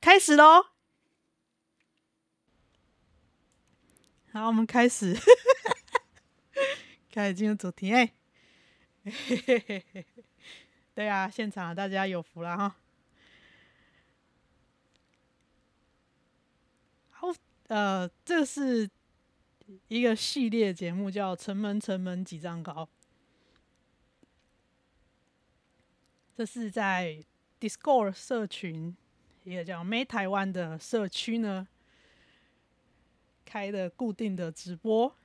开始喽！好，我们开始，开始进入主题。哎，对啊，现场大家有福了哈。好，呃，这是一个系列节目，叫《城门城门几丈高》。这是在 Discord 社群。一个叫 May 台湾的社区呢，开的固定的直播，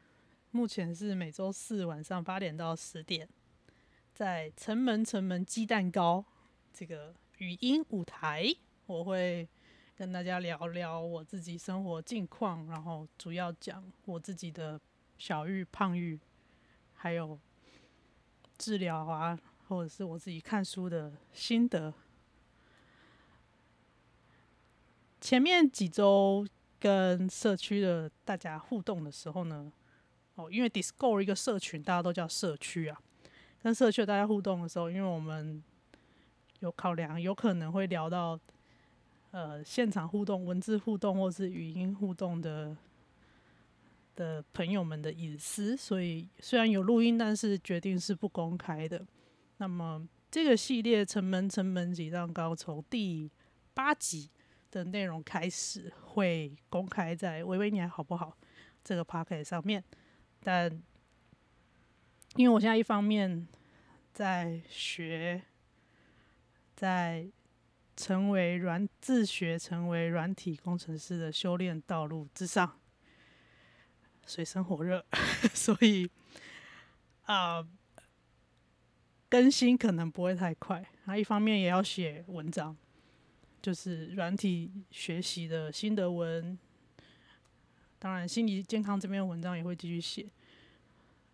目前是每周四晚上八点到十点，在城门城门鸡蛋糕这个语音舞台，我会跟大家聊聊我自己生活近况，然后主要讲我自己的小玉、胖玉，还有治疗啊，或者是我自己看书的心得。前面几周跟社区的大家互动的时候呢，哦，因为 Discord 一个社群，大家都叫社区啊。跟社区大家互动的时候，因为我们有考量，有可能会聊到呃现场互动、文字互动或是语音互动的的朋友们的隐私，所以虽然有录音，但是决定是不公开的。那么这个系列城门城门几丈高，从第八集。的内容开始会公开在“微微你好不好”这个 podcast 上面，但因为我现在一方面在学，在成为软自学成为软体工程师的修炼道路之上，水深火热，所以啊、更新可能不会太快。那一方面也要写文章。就是软体学习的心得文，当然心理健康这边文章也会继续写，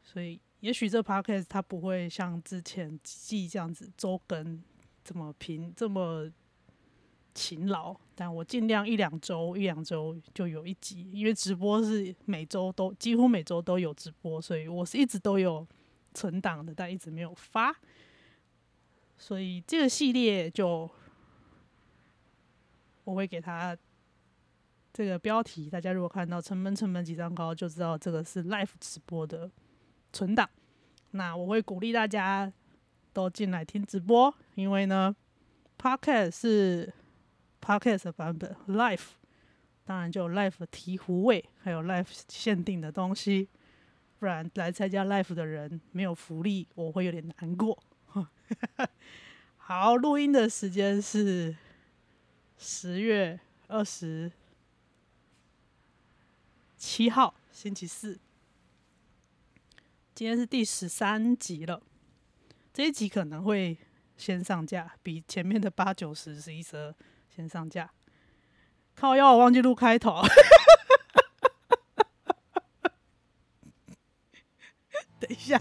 所以也许这 podcast 它不会像之前几季这样子周更这么频这么勤劳，但我尽量一两周一两周就有一集，因为直播是每周都几乎每周都有直播，所以我是一直都有存档的，但一直没有发，所以这个系列就。我会给他这个标题，大家如果看到“城门城门几丈高”，就知道这个是 live 直播的存档。那我会鼓励大家都进来听直播，因为呢，Podcast 是 Podcast 的版本，live 当然就有 live 的醍醐味，还有 live 限定的东西，不然来参加 live 的人没有福利，我会有点难过。好，录音的时间是。十月二十七号，星期四。今天是第十三集了，这一集可能会先上架，比前面的八九十十一十二先上架。靠要，我忘记录开头。等一下。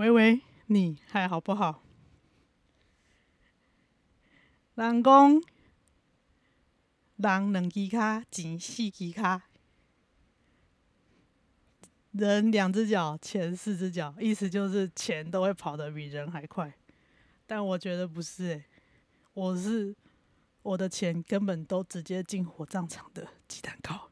喂喂，你还好不好？人讲，人两只脚，钱四只脚。人两只脚，钱四只脚，意思就是钱都会跑得比人还快。但我觉得不是、我是我的钱根本都直接进火葬场的鸡蛋糕。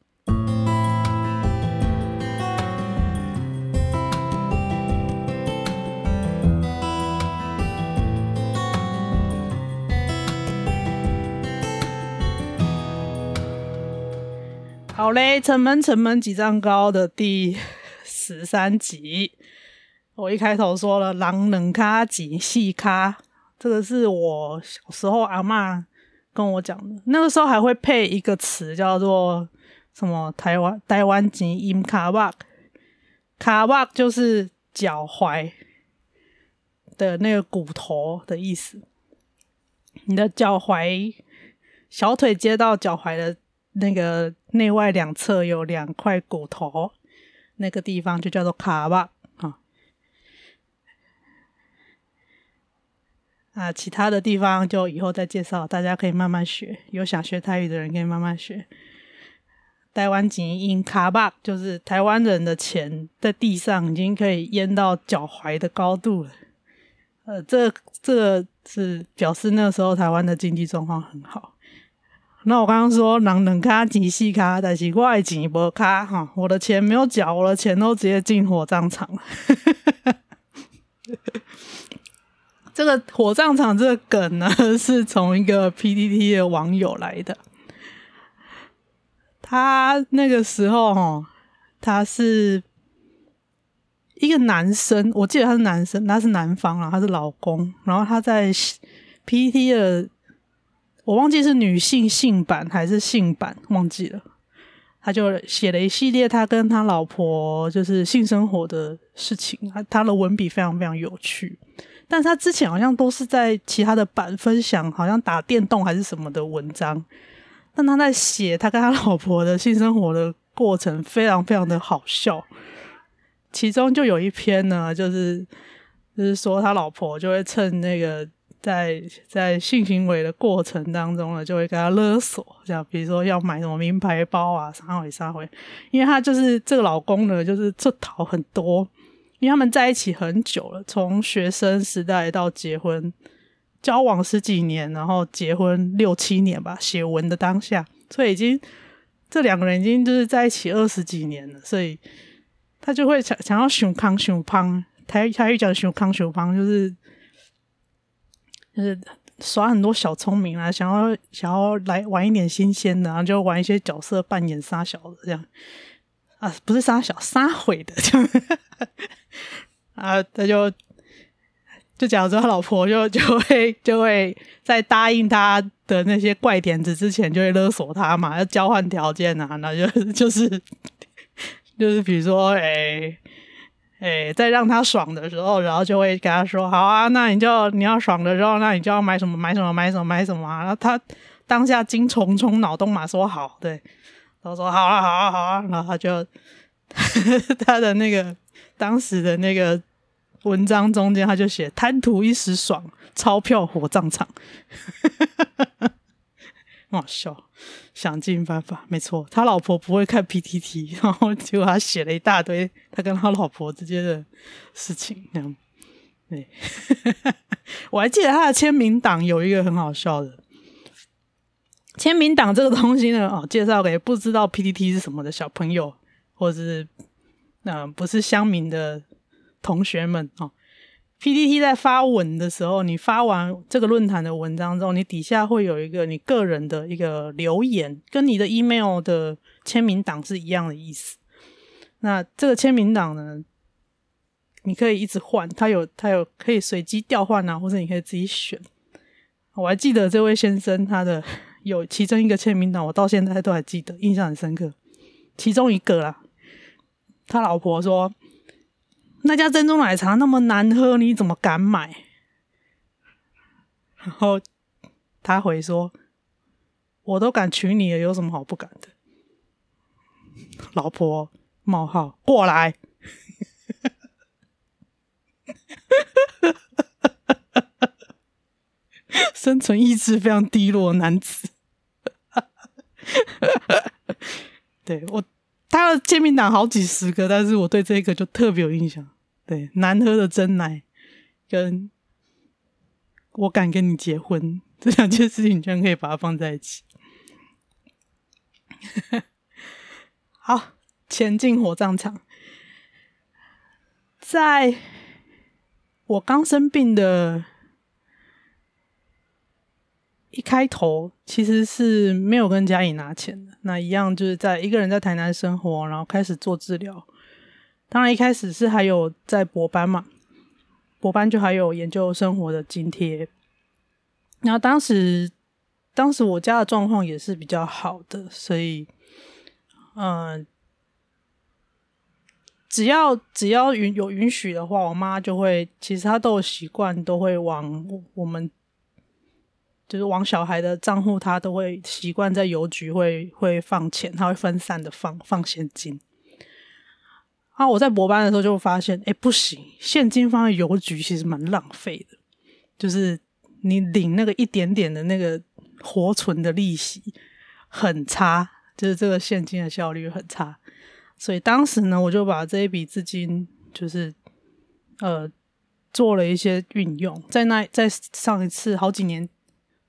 好嘞，城门城门几丈高的第十三集，我一开头说了“狼能卡几细卡”，这个是我小时候阿嬷跟我讲的。那个时候还会配一个词叫做什么台湾“台湾台湾钱阴卡巴”，卡巴就是脚踝的那个骨头的意思。你的脚踝，小腿接到脚踝的。那个内外两侧有两块骨头，那个地方就叫做卡巴啊。啊，其他的地方就以后再介绍，大家可以慢慢学。有想学台语的人可以慢慢学。台湾钱淹卡巴，就是台湾人的钱在地上已经可以淹到脚踝的高度了。呃，这这是表示那时候台湾的经济状况很好。那我刚刚说人两脚钱四脚，但是我的钱不卡哈，我的钱没有缴，我的钱都直接进火葬场了。这个火葬场这个梗呢，是从一个 PPT 的网友来的。他那个时候哈，他是一个男生，我记得他是男生，他是男方啊，他是老公，然后他在 PTT 的。我忘记是女性性版还是性版，忘记了。他就写了一系列他跟他老婆就是性生活的事情，他他的文笔非常非常有趣。但是他之前好像都是在其他的版分享，好像打电动还是什么的文章。但他在写他跟他老婆的性生活的过程，非常非常的好笑。其中就有一篇呢，就是就是说他老婆就会趁那个。在在性行为的过程当中呢，就会给他勒索，这样比如说要买什么名牌包啊，啥回啥回，因为他就是这个老公呢，就是这讨很多，因为他们在一起很久了，从学生时代到结婚，交往十几年，然后结婚六七年吧，写文的当下，所以已经这两个人已经就是在一起二十几年了，所以他就会想想要熊康熊胖，台台语讲熊康熊胖就是。就是耍很多小聪明啊，想要想要来玩一点新鲜的，然后就玩一些角色扮演杀小的这样啊，不是杀小杀毁的这样 啊，他就就假如说他老婆就就会就会在答应他的那些怪点子之前，就会勒索他嘛，要交换条件啊，那就就是就是比如说哎。欸诶、在让他爽的时候，然后就会跟他说：“好啊，那你就你要爽的时候，那你就要买什么买什么买什么买什么。”然后他当下精虫虫脑洞嘛，说好，对，然后说好啊好啊好啊，然后他就 他的那个当时的那个文章中间，他就写贪图一时爽，钞票火葬场。很好笑，想尽办法。没错，他老婆不会看 PTT，然后结果他写了一大堆他跟他老婆之间的事情。这样，对，我还记得他的签名档有一个很好笑的签名档这个东西呢，哦，介绍给不知道 PTT 是什么的小朋友，或者是嗯、不是乡民的同学们哦。PPT 在发文的时候，你发完这个论坛的文章之后，你底下会有一个你个人的一个留言，跟你的 email 的签名档是一样的意思。那这个签名档呢，你可以一直换，它有它有可以随机调换啊，或者你可以自己选。我还记得这位先生他的有其中一个签名档，我到现在都还记得，印象很深刻。其中一个啦，他老婆说。那家珍珠奶茶那么难喝，你怎么敢买？然后他回说：“我都敢娶你了，有什么好不敢的？”老婆冒号过来，生存意志非常低落的男子。对我，他的签名档好几十个，但是我对这个就特别有印象。对，难喝的真奶，跟我敢跟你结婚 这两件事情，居然可以把它放在一起。好，前进火葬场。在我刚生病的一开头，其实是没有跟家里拿钱的。那一样就是在一个人在台南生活，然后开始做治疗。当然一开始是还有在博班嘛，博班就还有研究生活的津贴。然后当时，当时我家的状况也是比较好的，所以，嗯。只要只要允有允许的话，我妈就会，其实她都有习惯，都会往我们就是往小孩的账户，他都会习惯在邮局会会放钱，他会分散的放放现金。啊，我在博班的时候就发现，哎，不行，现金放在邮局其实蛮浪费的，就是你领那个一点点的那个活存的利息很差，就是这个现金的效率很差。所以当时呢，我就把这一笔资金，就是呃，做了一些运用。在那，在上一次好几年，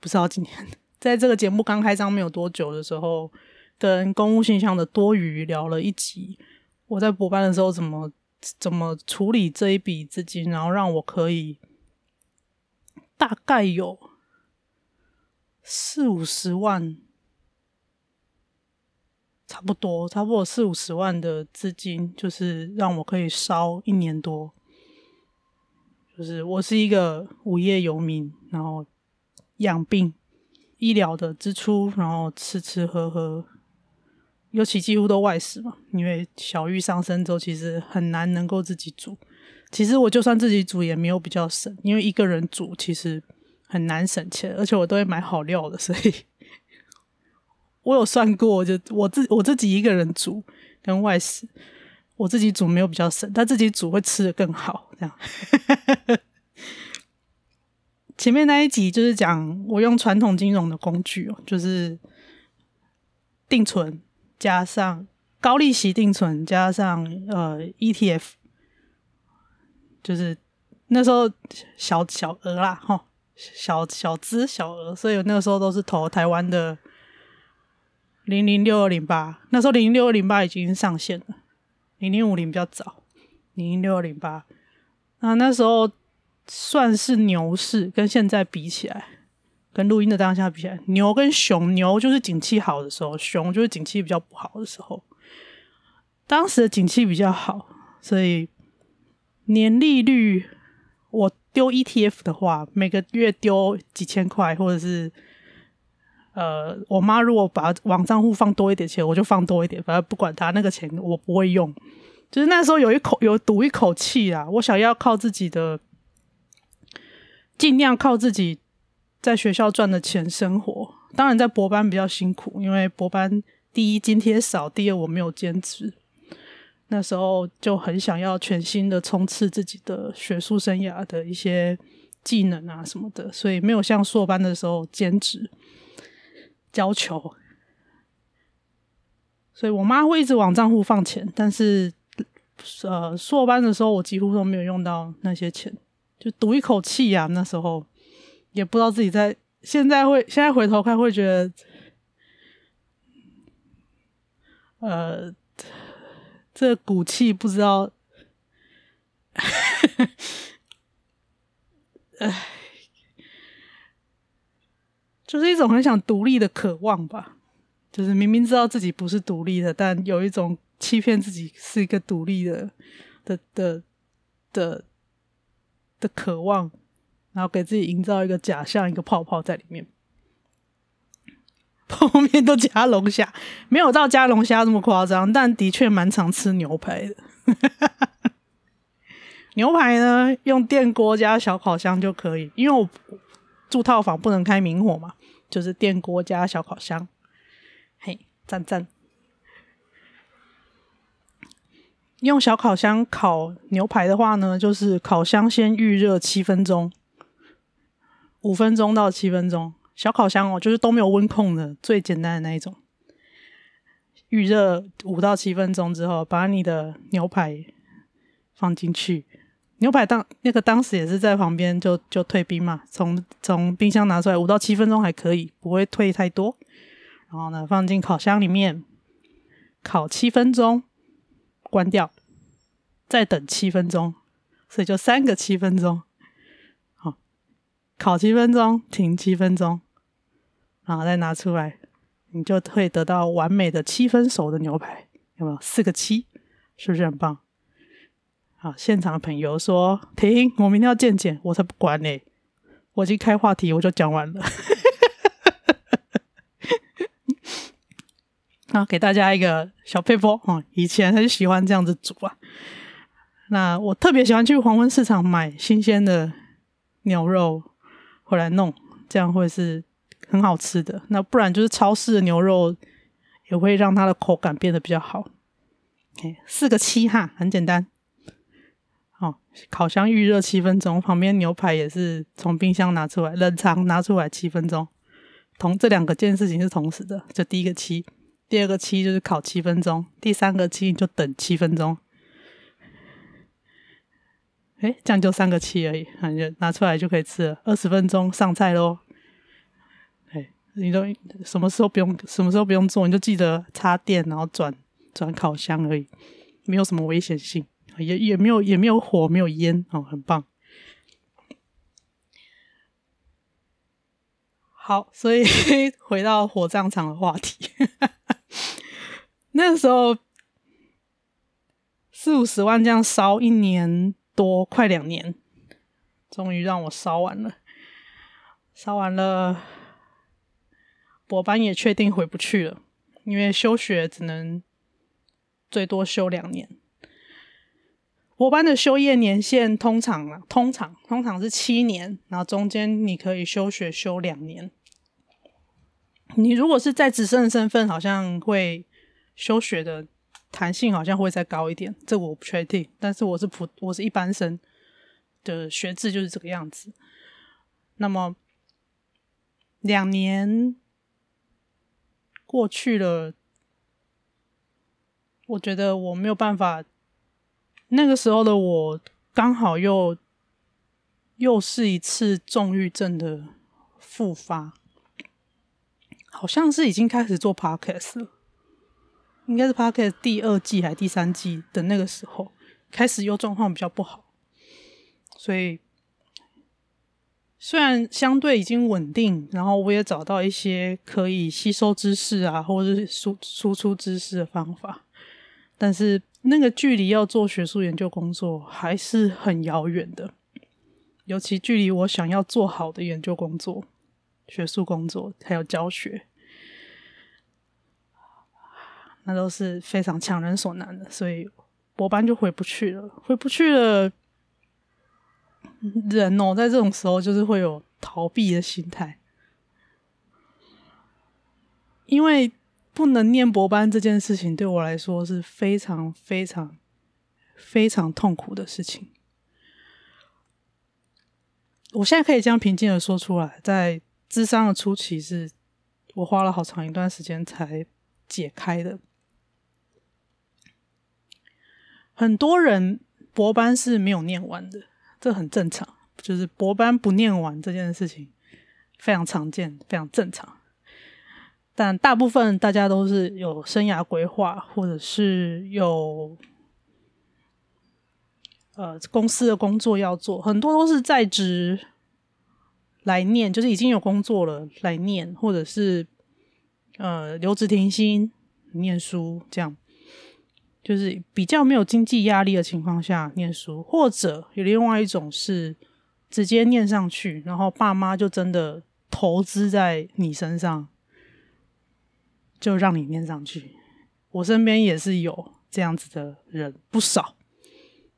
不是好几年，在这个节目刚开张没有多久的时候，跟公务信箱的多余聊了一集。我在博班的时候，怎么怎么处理这一笔资金，然后让我可以大概有四五十万。差不多，差不多四五十万的资金，就是让我可以烧一年多。就是我是一个无业游民，然后养病、医疗的支出，然后吃吃喝喝，尤其几乎都外食嘛。因为小玉上升之后，其实很难能够自己煮。其实我就算自己煮，也没有比较省，因为一个人煮其实很难省钱，而且我都会买好料的，所以。我有算过，就我自我自己一个人煮跟外食，我自己煮没有比较省，但自己煮会吃得更好。这样，前面那一集就是讲我用传统金融的工具哦，就是定存加上高利息定存加上呃 ETF，就是那时候小小额啦，哈，小小资小额，所以那个时候都是投台湾的。零零六二零八，那时候零零六二零八已经上线了，零零五零比较早，零零六二零八，那那时候算是牛市，跟现在比起来，跟录音的当下比起来，牛跟熊，牛就是景气好的时候，熊就是景气比较不好的时候。当时的景气比较好，所以年利率我丢 ETF 的话，每个月丢几千块，或者是。呃，我妈如果把往账户放多一点钱，我就放多一点，反正不管她那个钱，我不会用。就是那时候有一口有赌一口气啊，我想要靠自己的，尽量靠自己在学校赚的钱生活。当然在博班比较辛苦，因为博班第一津贴少，第二我没有兼职。那时候就很想要全心的冲刺自己的学术生涯的一些技能啊什么的，所以没有像硕班的时候兼职。教球，所以我妈会一直往账户放钱，但是呃，硕班的时候我几乎都没有用到那些钱，就赌一口气呀。那时候也不知道自己在，现在会现在回头看会觉得，呃，这股气不知道，哎。就是一种很想独立的渴望吧，就是明明知道自己不是独立的，但有一种欺骗自己是一个独立的的的的的渴望，然后给自己营造一个假象，一个泡泡在里面。后面都加龙虾，没有到加龙虾这么夸张，但的确蛮常吃牛排的。牛排呢，用电锅加小烤箱就可以，因为我住套房不能开明火嘛。就是电锅加小烤箱，嘿，赞赞！用小烤箱烤牛排的话呢，就是烤箱先预热七分钟，五分钟到七分钟。小烤箱哦，就是都没有温控的，最简单的那一种。预热五到七分钟之后，把你的牛排放进去。牛排当那个当时也是在旁边就就退冰嘛，从从冰箱拿出来五到七分钟还可以，不会退太多。然后呢，放进烤箱里面烤七分钟，关掉，再等七分钟，所以就三个七分钟。好，烤七分钟，停七分钟。然后再拿出来，你就会得到完美的七分熟的牛排，有没有？四个七，是不是很棒？好，现场的朋友说停，我明天要见见，我才不管呢。我已经开话题，我就讲完了。那，给大家一个小撇步哦，以前很喜欢这样子煮啊。那我特别喜欢去黄昏市场买新鲜的牛肉回来弄，这样会是。很好吃的，那不然就是超市的牛肉也会让它的口感变得比较好。四个七哈，很简单。哦，烤箱预热七分钟，旁边牛排也是从冰箱拿出来，冷藏拿出来七分钟。同这两个件事情是同时的，就第一个七，第二个七就是烤七分钟，第三个七就等七分钟。哎，这样就三个七而已，反正拿出来就可以吃了。二十分钟上菜喽。你都什么时候不用，什么时候不用做，你就记得插电，然后转转烤箱而已，没有什么危险性，也也没有也没有火，没有烟哦，很棒。好，所以 回到火葬场的话题，那时候四五十万这样烧一年多，快两年，终于让我烧完了，烧完了。博班也确定回不去了，因为休学只能最多休两年。博班的修业年限通常啊，通常通常是七年，然后中间你可以休学休两年。你如果是在职生的身份，好像会休学的弹性好像会再高一点，这我不确定。但是我是普，我是一般生的学制就是这个样子。那么两年。过去了，我觉得我没有办法。那个时候的我刚好又又是一次重郁症的复发，好像是已经开始做 podcast 了，应该是 podcast 第二季还是第三季的那个时候，开始又状况比较不好，所以。虽然相对已经稳定，然后我也找到一些可以吸收知识啊，或者是输输出知识的方法，但是那个距离要做学术研究工作还是很遥远的，尤其距离我想要做好的研究工作、学术工作还有教学，那都是非常强人所难的，所以博班就回不去了，回不去了。人哦，在这种时候就是会有逃避的心态，因为不能念博班这件事情对我来说是非常非常非常痛苦的事情。我现在可以这样平静的说出来，在智商的初期，是我花了好长一段时间才解开的。很多人博班是没有念完的。这很正常，就是博班不念完这件事情非常常见，非常正常。但大部分大家都是有生涯规划，或者是有呃公司的工作要做，很多都是在职来念，就是已经有工作了来念，或者是呃留职停薪念书这样。就是比较没有经济压力的情况下念书，或者有另外一种是直接念上去，然后爸妈就真的投资在你身上，就让你念上去。我身边也是有这样子的人不少，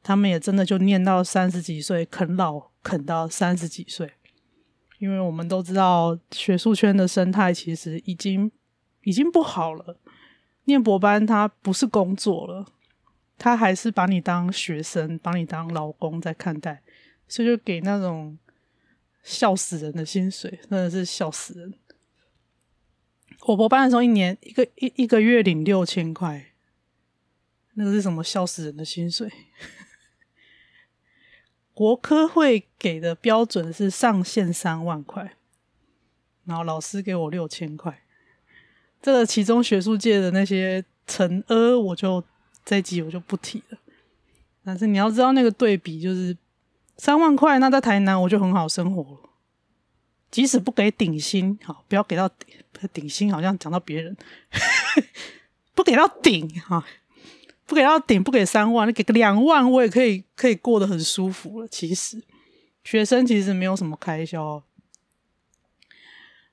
他们也真的就念到三十几岁，啃老啃到三十几岁。因为我们都知道学术圈的生态其实已经已经不好了。念博班，他不是工作了，他还是把你当学生，把你当老公在看待，所以就给那种笑死人的薪水，真的是笑死人。我博班的时候，一年一个一一个月领六千块，那个是什么笑死人的薪水？国科会给的标准是上限三万块，然后老师给我六千块。这个其中学术界的那些惩阿，我就这一集我就不提了。但是你要知道那个对比，就是三万块，那在台南我就很好生活了。即使不给顶薪，好，不要给到顶，顶薪，好像讲到别人，不给到顶哈，不给到顶，不给三万，你给个两万，我也可以可以过得很舒服了。其实学生其实没有什么开销，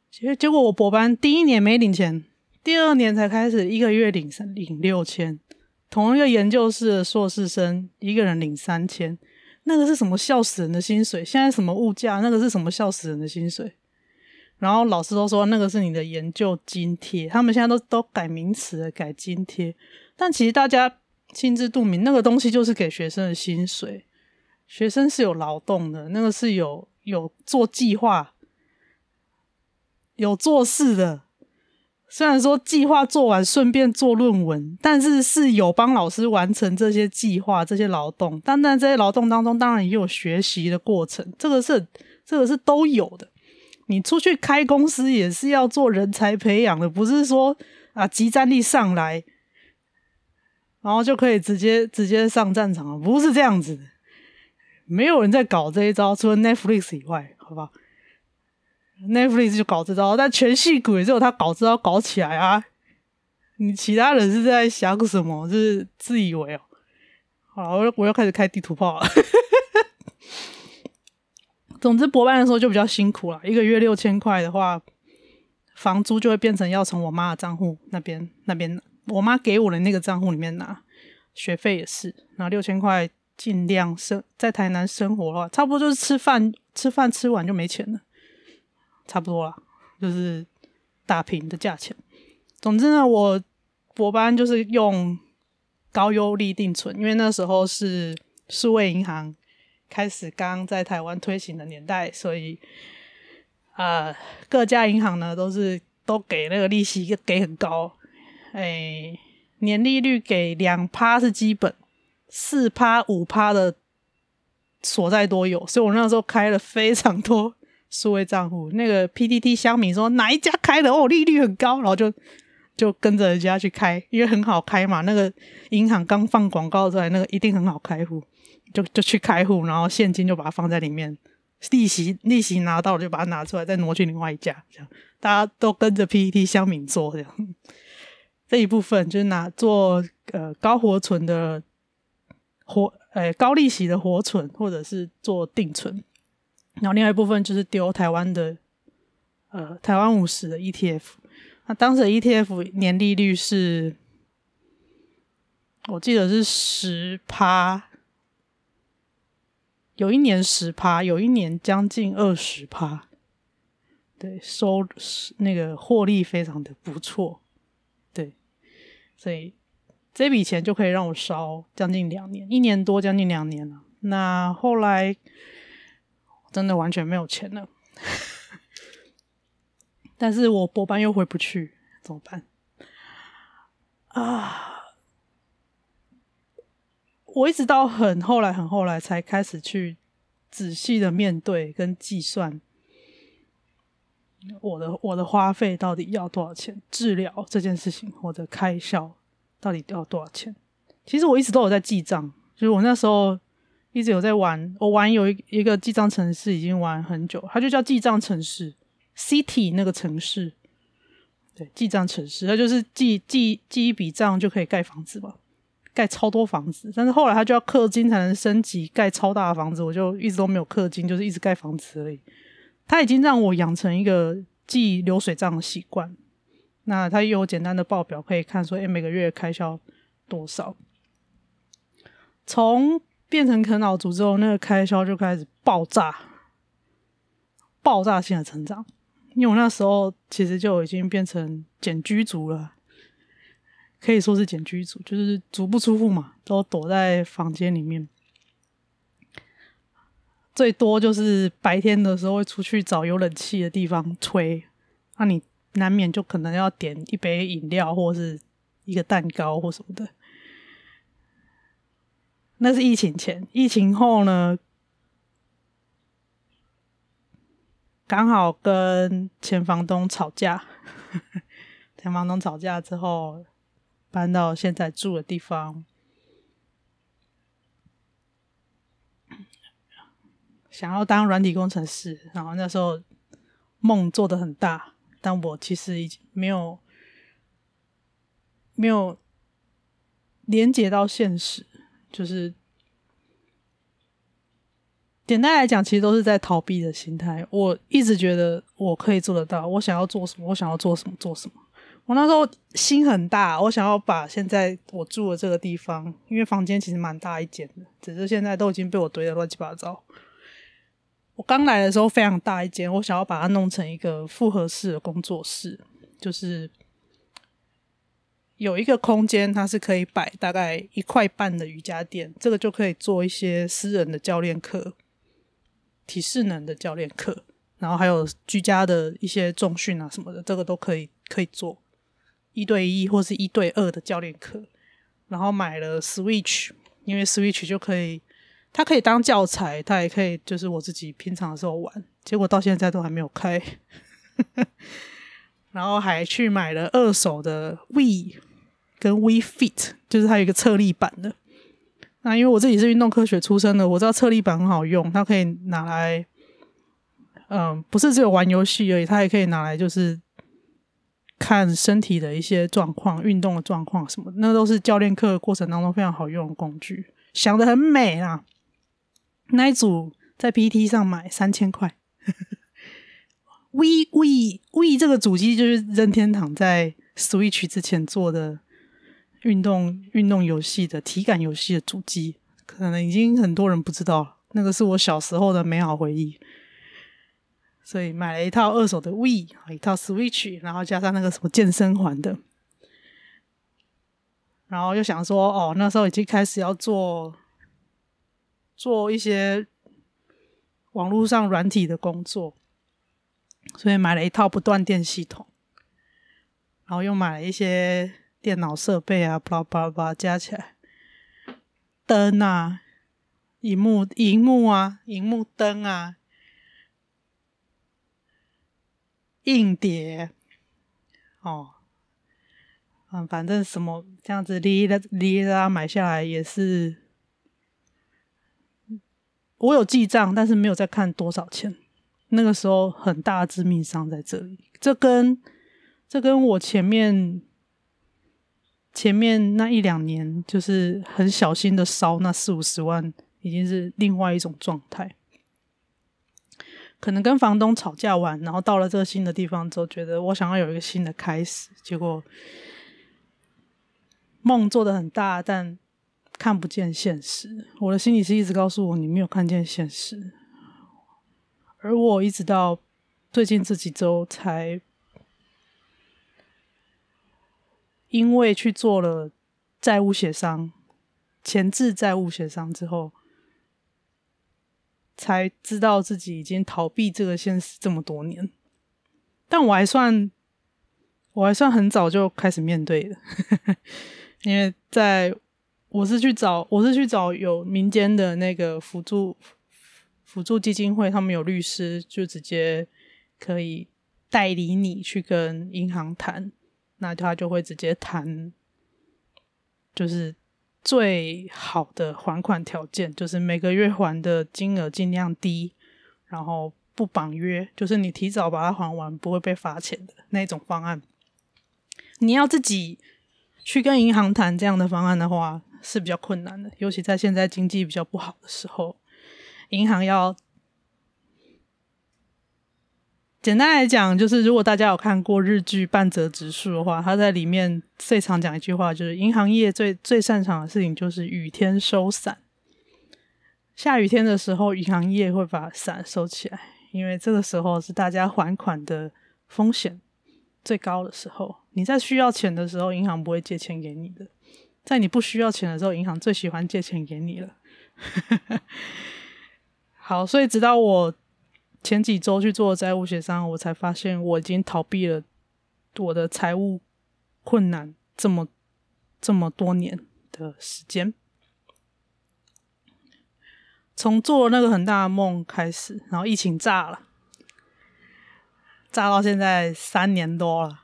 结结果我博班第一年没领钱。第二年才开始一个月领领六千，同一个研究室的硕士生一个人领三千，那个是什么笑死人的薪水？现在什么物价？那个是什么笑死人的薪水？然后老师都说那个是你的研究津贴，他们现在都都改名词了，改津贴。但其实大家心知肚明，那个东西就是给学生的薪水，学生是有劳动的，那个是有有做计划、有做事的。虽然说计划做完顺便做论文，但是是有帮老师完成这些计划、这些劳动。但在这些劳动当中，当然也有学习的过程，这个是这个是都有的。你出去开公司也是要做人才培养的，不是说啊即战力上来，然后就可以直接直接上战场，不是这样子。没有人在搞这一招，除了 Netflix 以外，好不好？Netflix 就搞这招，但全矽谷也只有他搞这招搞起来啊！你其他人是在想什么？就是自以为哦。好，我我要开始开地图炮了。总之，博班的时候就比较辛苦了，一个月六千块的话，房租就会变成要从我妈的账户那边那边，我妈给我的那个账户里面拿，学费也是，然后六千块尽量生在台南生活的话，差不多就是吃饭吃饭吃完就没钱了。差不多啦，就是打平的价钱。总之呢，我博班就是用高优利定存，因为那时候是数位银行开始刚在台湾推行的年代，所以、呃，各家银行呢都是都给那个利息给很高，哎，年利率给两趴是基本，四趴五趴的所在都有，所以我那时候开了非常多。数位账户那个 PTT 乡民说哪一家开的哦，利率很高，然后就就跟着人家去开，因为很好开嘛。那个银行刚放广告出来，那个一定很好开户，就就去开户，然后现金就把它放在里面，利息利息拿到了就把它拿出来，再挪去另外一家，这样大家都跟着 PTT 乡民做这样。这一部分就是拿做呃高活存的活，呃高利息的活存，或者是做定存。然后另外一部分就是丢台湾的，呃，台湾五十的 ETF。那当时的 ETF 年利率是，我记得是十趴，有一年十趴，有一年将近二十趴。对，收那个获利非常的不错。对，所以这笔钱就可以让我烧将近两年，一年多将近两年了。那后来。真的完全没有钱了，但是我博班又回不去，怎么办？啊！我一直到很后来、很后来才开始去仔细的面对跟计算我的我的花费到底要多少钱，治疗这件事情我的开销到底要多少钱？其实我一直都有在记账，就是我那时候。一直有在玩，我玩有一一个记账城市，已经玩很久，它就叫记账城市，City 那个城市，对，记账城市，它就是记记记一笔账就可以盖房子嘛，盖超多房子，但是后来它就要氪金才能升级盖超大的房子，我就一直都没有氪金，就是一直盖房子而已。它已经让我养成一个记流水账的习惯，那它有简单的报表可以看说，诶，每个月开销多少，从。变成啃老族之后，那个开销就开始爆炸，爆炸性的成长。因为我那时候其实就已经变成简居族了，可以说是简居族，就是足不出户嘛，都躲在房间里面。最多就是白天的时候会出去找有冷气的地方吹，那、你难免就可能要点一杯饮料或是一个蛋糕或什么的。那是疫情前，疫情后呢，刚好跟前房东吵架，前房东吵架之后搬到现在住的地方。想要当软体工程师，然后那时候梦做得很大，但我其实已经没有没有连接到现实，就是简单来讲，其实都是在逃避的心态。我一直觉得我可以做得到，我想要做什么，我想要做什么，做什么。我那时候心很大，我想要把现在我住的这个地方，因为房间其实蛮大一间的，只是现在都已经被我堆得乱七八糟。我刚来的时候非常大一间，我想要把它弄成一个复合式的工作室，就是有一个空间，它是可以摆大概一块半的瑜伽垫，这个就可以做一些私人的教练课、体适能的教练课，然后还有居家的一些重训啊什么的，这个都可以可以做一对一或是一对二的教练课。然后买了 Switch，因为 Switch 就可以。它可以当教材，它也可以就是我自己平常的时候玩。结果到现在都还没有开，然后还去买了二手的 We 跟 We Fit，就是它有一个侧立板的。那因为我自己是运动科学出身的，我知道侧立板很好用，它可以拿来，嗯，不是只有玩游戏而已，它也可以拿来就是看身体的一些状况、运动的状况什么，那都是教练课过程当中非常好用的工具，想的很美啊。那一组在 PT 上买三千块，We We We 这个主机就是任天堂在 Switch 之前做的运动运动游戏的体感游戏的主机，可能已经很多人不知道了。那个是我小时候的美好回忆，所以买了一套二手的 We，一套 Switch，然后加上那个什么健身环的，然后又想说，哦，那时候已经开始要做。做一些网络上软体的工作，所以买了一套不断电系统，然后又买了一些电脑设备啊，巴拉巴拉巴拉加起来，灯啊，荧幕荧幕啊，荧幕灯啊，硬碟，哦，嗯，反正什么这样子，哩啦哩啦买下来也是。我有记账，但是没有再看多少钱。那个时候很大的致命伤在这里。这跟这跟我前面前面那一两年，就是很小心的烧那四五十万，已经是另外一种状态。可能跟房东吵架完，然后到了这个新的地方之后，觉得我想要有一个新的开始，结果梦做得很大，但。看不见现实，我的心理是一直告诉我，你没有看见现实，而我一直到最近这几周才因为去做了债务协商、前置债务协商之后，才知道自己已经逃避这个现实这么多年，但我还算我还算很早就开始面对的，因为在。我是去找，我是去找有民间的那个辅助辅助基金会，他们有律师，就直接可以代理你去跟银行谈，那他就会直接谈，就是最好的还款条件，就是每个月还的金额尽量低，然后不绑约，就是你提早把它还完不会被罚钱的那种方案。你要自己去跟银行谈这样的方案的话，是比较困难的，尤其在现在经济比较不好的时候，银行要简单来讲，就是如果大家有看过日剧《半泽直树》的话，他在里面最常讲一句话，就是银行业最最擅长的事情就是雨天收伞。下雨天的时候，银行业会把伞收起来，因为这个时候是大家还款的风险最高的时候。你在需要钱的时候，银行不会借钱给你的。在你不需要钱的时候，银行最喜欢借钱给你了。好，所以直到我前几周去做债务协商，我才发现我已经逃避了我的财务困难这么这么多年的时间。从做那个很大的梦开始，然后疫情炸了，炸到现在三年多了，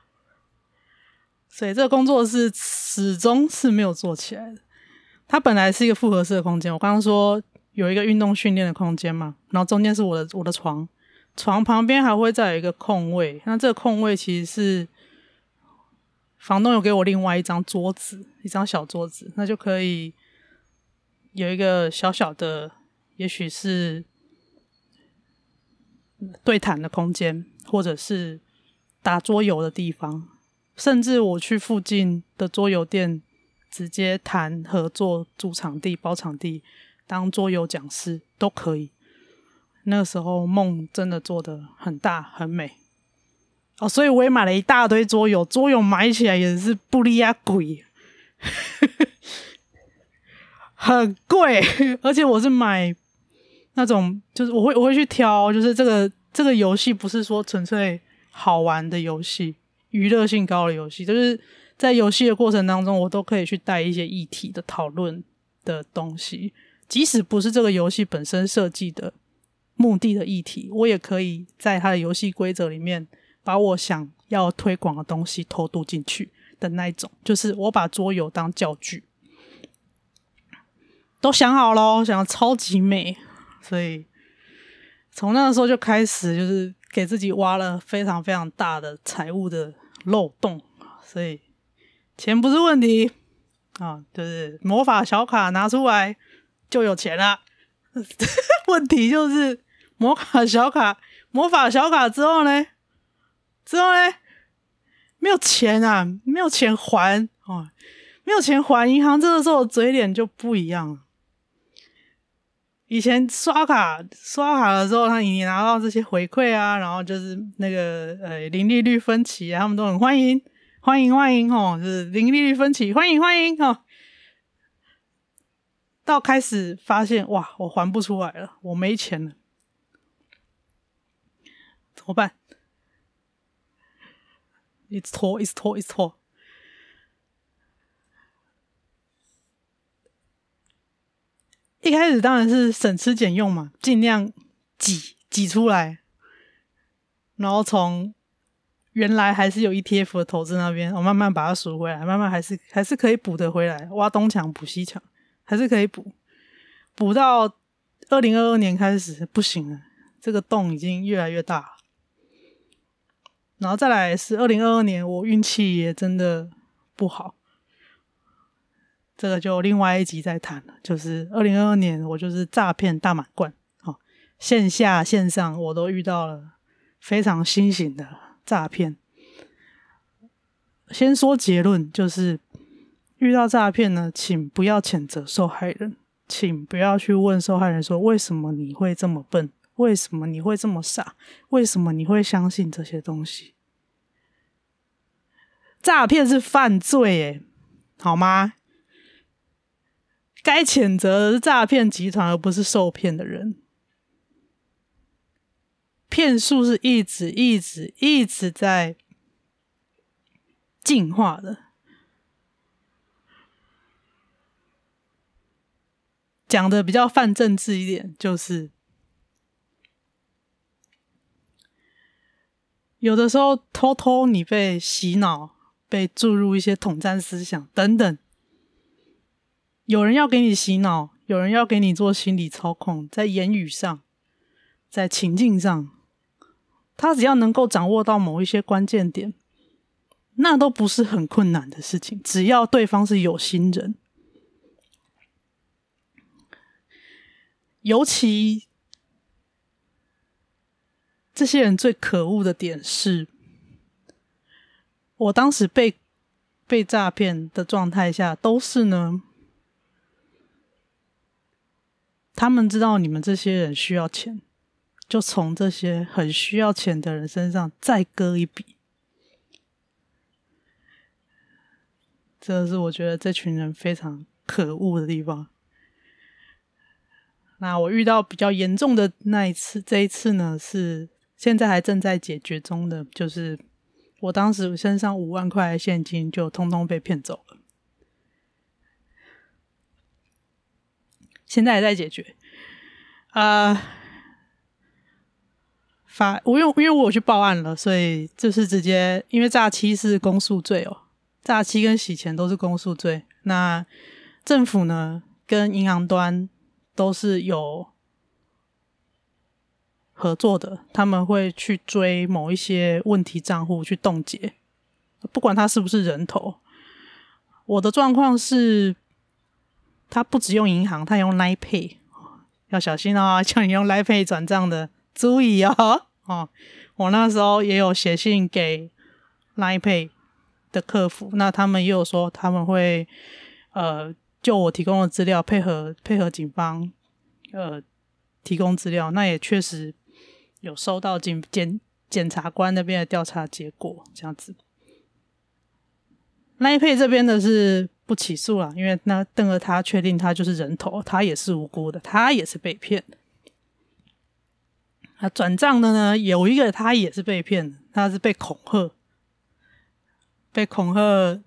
所以这个工作是始终是没有做起来的。它本来是一个复合式的空间，我刚刚说有一个运动训练的空间嘛，然后中间是我的我的床，床旁边还会再有一个空位，那这个空位其实是房东有给我另外一张桌子，一张小桌子，那就可以有一个小小的。也许是对谈的空间，或者是打桌游的地方，甚至我去附近的桌游店直接谈合作、租场地、包场地、当桌游讲师都可以。那个时候梦真的做得很大很美哦，所以我也买了一大堆桌游，桌游买起来也是不离啊贵，很贵，而且我是买。那种就是我会我会去挑，就是这个这个游戏不是说纯粹好玩的游戏，娱乐性高的游戏，就是在游戏的过程当中，我都可以去带一些议题的讨论的东西，即使不是这个游戏本身设计的目的的议题，我也可以在它的游戏规则里面把我想要推广的东西偷渡进去的那一种，就是我把桌游当教具，都想好了，想要超级美。所以从那个时候就开始，就是给自己挖了非常非常大的财务的漏洞。所以钱不是问题啊，就是魔法小卡拿出来就有钱了。问题就是魔法小卡，魔法小卡之后呢？之后呢？没有钱啊，没有钱还哦，没有钱还银行，这个时候嘴脸就不一样了。以前刷卡刷卡的时候，他你拿到这些回馈啊，然后就是那个呃零利率分期啊，他们都很欢迎，欢迎欢迎哦，就是零利率分期，欢迎欢迎哦。到开始发现哇，我还不出来了，我没钱了，怎么办？一直拖，一直拖，一直拖。一开始当然是省吃俭用嘛，尽量挤挤出来，然后从原来还是有 ETF 的投资那边，我慢慢把它赎回来，慢慢还是还是可以补得回来，挖东墙补西墙，还是可以补，补到二零二二年开始不行了，这个洞已经越来越大，然后再来是二零二二年，我运气也真的不好。这个就另外一集再谈了，就是二零二二年，我就是诈骗大满贯，哦，线下线上我都遇到了非常新型的诈骗。先说结论，就是遇到诈骗呢，请不要谴责受害人，请不要去问受害人说为什么你会这么笨，为什么你会这么傻，为什么你会相信这些东西？诈骗是犯罪，诶，好吗？该谴责的是诈骗集团，而不是受骗的人。骗术是一直、一直、一直在进化的。讲的比较泛政治一点，就是有的时候偷偷你被洗脑，被注入一些统战思想等等。有人要给你洗脑，有人要给你做心理操控，在言语上，在情境上，他只要能够掌握到某一些关键点，那都不是很困难的事情。只要对方是有心人，尤其这些人最可恶的点是，我当时被被诈骗的状态下，都是呢。他们知道你们这些人需要钱，就从这些很需要钱的人身上再割一笔。这是我觉得这群人非常可恶的地方。那我遇到比较严重的那一次，这一次呢是现在还正在解决中的，就是我当时身上五万块现金就通通被骗走了，现在还在解决。呃，法我因为因为我去报案了，所以就是直接因为诈欺是公诉罪哦，诈欺跟洗钱都是公诉罪。那政府呢跟银行端。都是有合作的，他们会去追某一些问题账户去冻结，不管他是不是人头。我的状况是，他不只用银行，他用 Line Pay，要小心哦，叫你用 Line Pay 转账的，注意哦。哦，我那时候也有写信给 Line Pay 的客服，那他们也有说他们会呃。就我提供的资料，配合配合警方，呃，提供资料，那也确实有收到警检检察官那边的调查结果，这样子。赖佩这边的是不起诉了，因为那邓儿他确定他就是人头，他也是无辜的，他也是被骗。那转账的呢，有一个他也是被骗，他是被恐吓，被恐吓。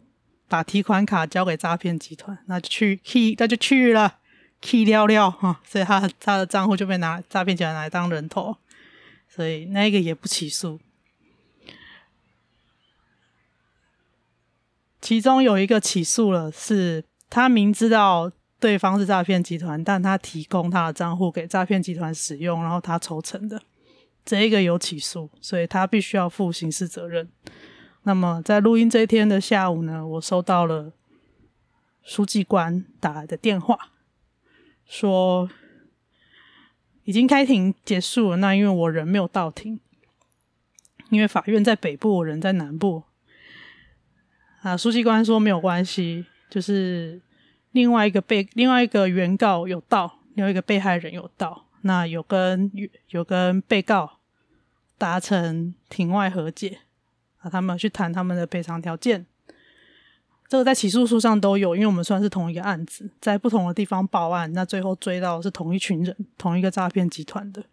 把提款卡交给诈骗集团，那就去 key，那就去了 key 了了哈，所以他他的账户就被拿诈骗集团来当人头，所以那个也不起诉。其中有一个起诉了，是他明知道对方是诈骗集团，但他提供他的账户给诈骗集团使用，然后他抽成的，这一个有起诉，所以他必须要负刑事责任。那么，在录音这一天的下午呢，我收到了书记官打来的电话，说已经开庭结束了。那因为我人没有到庭，因为法院在北部，我人在南部。啊，书记官说没有关系，就是另外一个被另外一个原告有到，另外一个被害人有到，那有跟有跟被告达成庭外和解。啊，他们去谈他们的赔偿条件，这个在起诉书上都有，因为我们算是同一个案子，在不同的地方报案，那最后追到是同一群人，同一个诈骗集团的。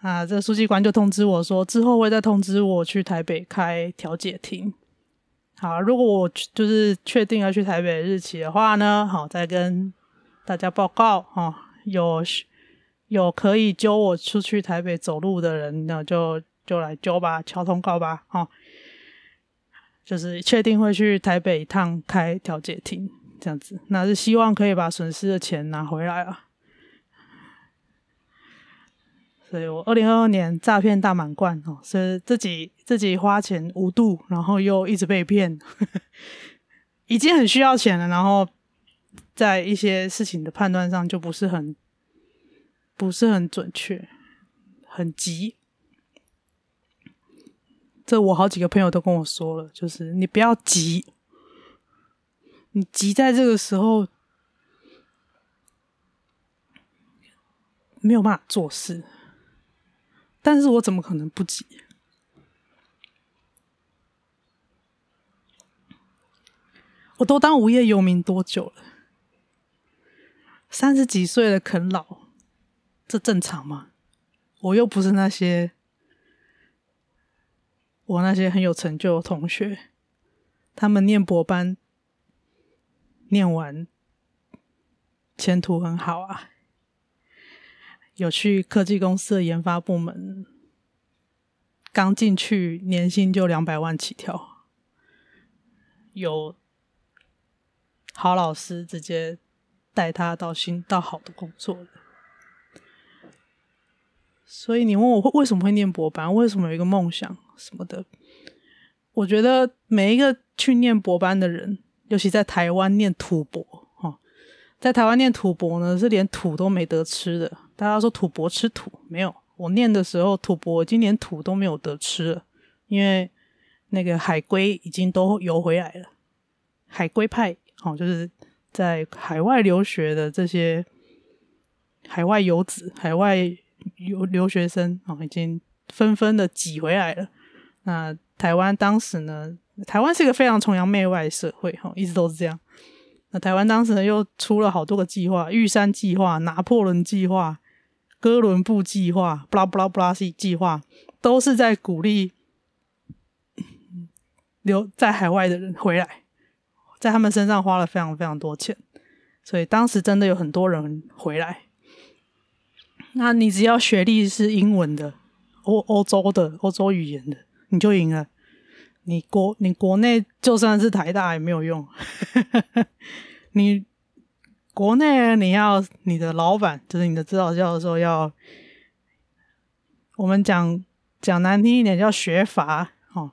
啊，这个书记官就通知我说，之后会再通知我去台北开调解庭。好，如果我就是确定要去台北日期的话呢，好，再跟大家报告哈，有有可以揪我出去台北走路的人，那就。就来揪吧，敲通告吧，哦，就是确定会去台北一趟开调解庭，这样子，那是希望可以把损失的钱拿回来啊。所以我二零二二年诈骗大满贯哦，是自己自己花钱无度，然后又一直被骗，已经很需要钱了，然后在一些事情的判断上就不是很不是很准确，很急。这我好几个朋友都跟我说了，就是你不要急，你急在这个时候没有办法做事。但是我怎么可能不急？我都当无业游民多久了？三十几岁了啃老，这正常吗？我又不是那些。我那些很有成就的同学，他们念博班，念完前途很好啊，有去科技公司的研发部门，刚进去年薪就两百万起跳，有好老师直接带他到新到好的工作。所以你问我会为什么会念博班，为什么有一个梦想什么的？我觉得每一个去念博班的人，尤其在台湾念土博，哈，在台湾念土博呢，是连土都没得吃的。大家说土博吃土，没有。我念的时候，土博今年土都没有得吃了，因为那个海龟已经都游回来了。海龟派，哦，就是在海外留学的这些海外游子、海外。留留学生啊，已经纷纷的挤回来了。那台湾当时呢？台湾是一个非常崇洋媚外的社会，哈，一直都是这样。那台湾当时呢又出了好多个计划：玉山计划、拿破仑计划、哥伦布计划、布拉布拉布拉西计划，都是在鼓励留在海外的人回来，在他们身上花了非常非常多钱，所以当时真的有很多人回来。那你只要学历是英文的、欧欧洲的、欧洲语言的，你就赢了。你国你国内就算是台大也没有用。你国内你要你的老板，就是你的指导教授要，我们讲讲难听一点叫学阀哦。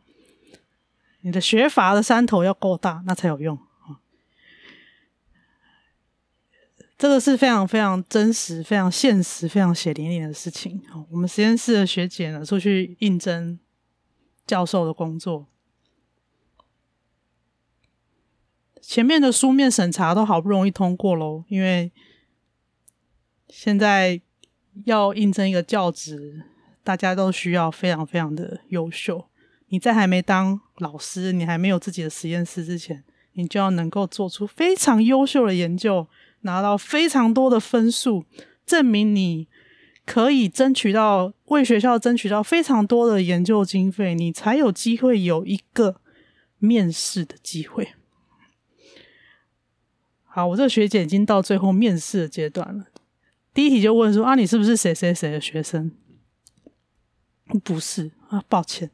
你的学阀的山头要够大，那才有用。这个是非常非常真实、非常现实、非常血淋淋的事情。我们实验室的学姐呢，出去应征教授的工作，前面的书面审查都好不容易通过喽，因为现在要应征一个教职，大家都需要非常非常的优秀。你在还没当老师，你还没有自己的实验室之前，你就要能够做出非常优秀的研究。拿到非常多的分数，证明你可以争取到为学校争取到非常多的研究经费，你才有机会有一个面试的机会。好，我这个学姐已经到最后面试的阶段了。第一题就问说：“啊，你是不是谁谁谁的学生？”不是啊，抱歉。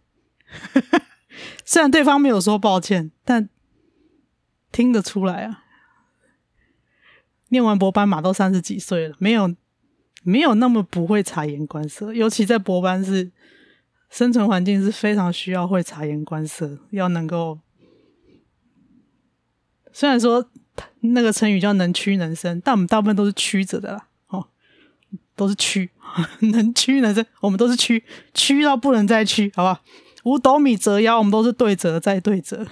虽然对方没有说抱歉，但听得出来啊。念完博班马，都三十几岁了，没有没有那么不会察言观色，尤其在博班是生存环境是非常需要会察言观色，要能够。虽然说那个成语叫能屈能伸，但我们大部分都是曲着的啦，哦，都是屈，能屈能伸，我们都是屈，屈到不能再屈，好不好？五斗米折腰，我们都是对折再对折，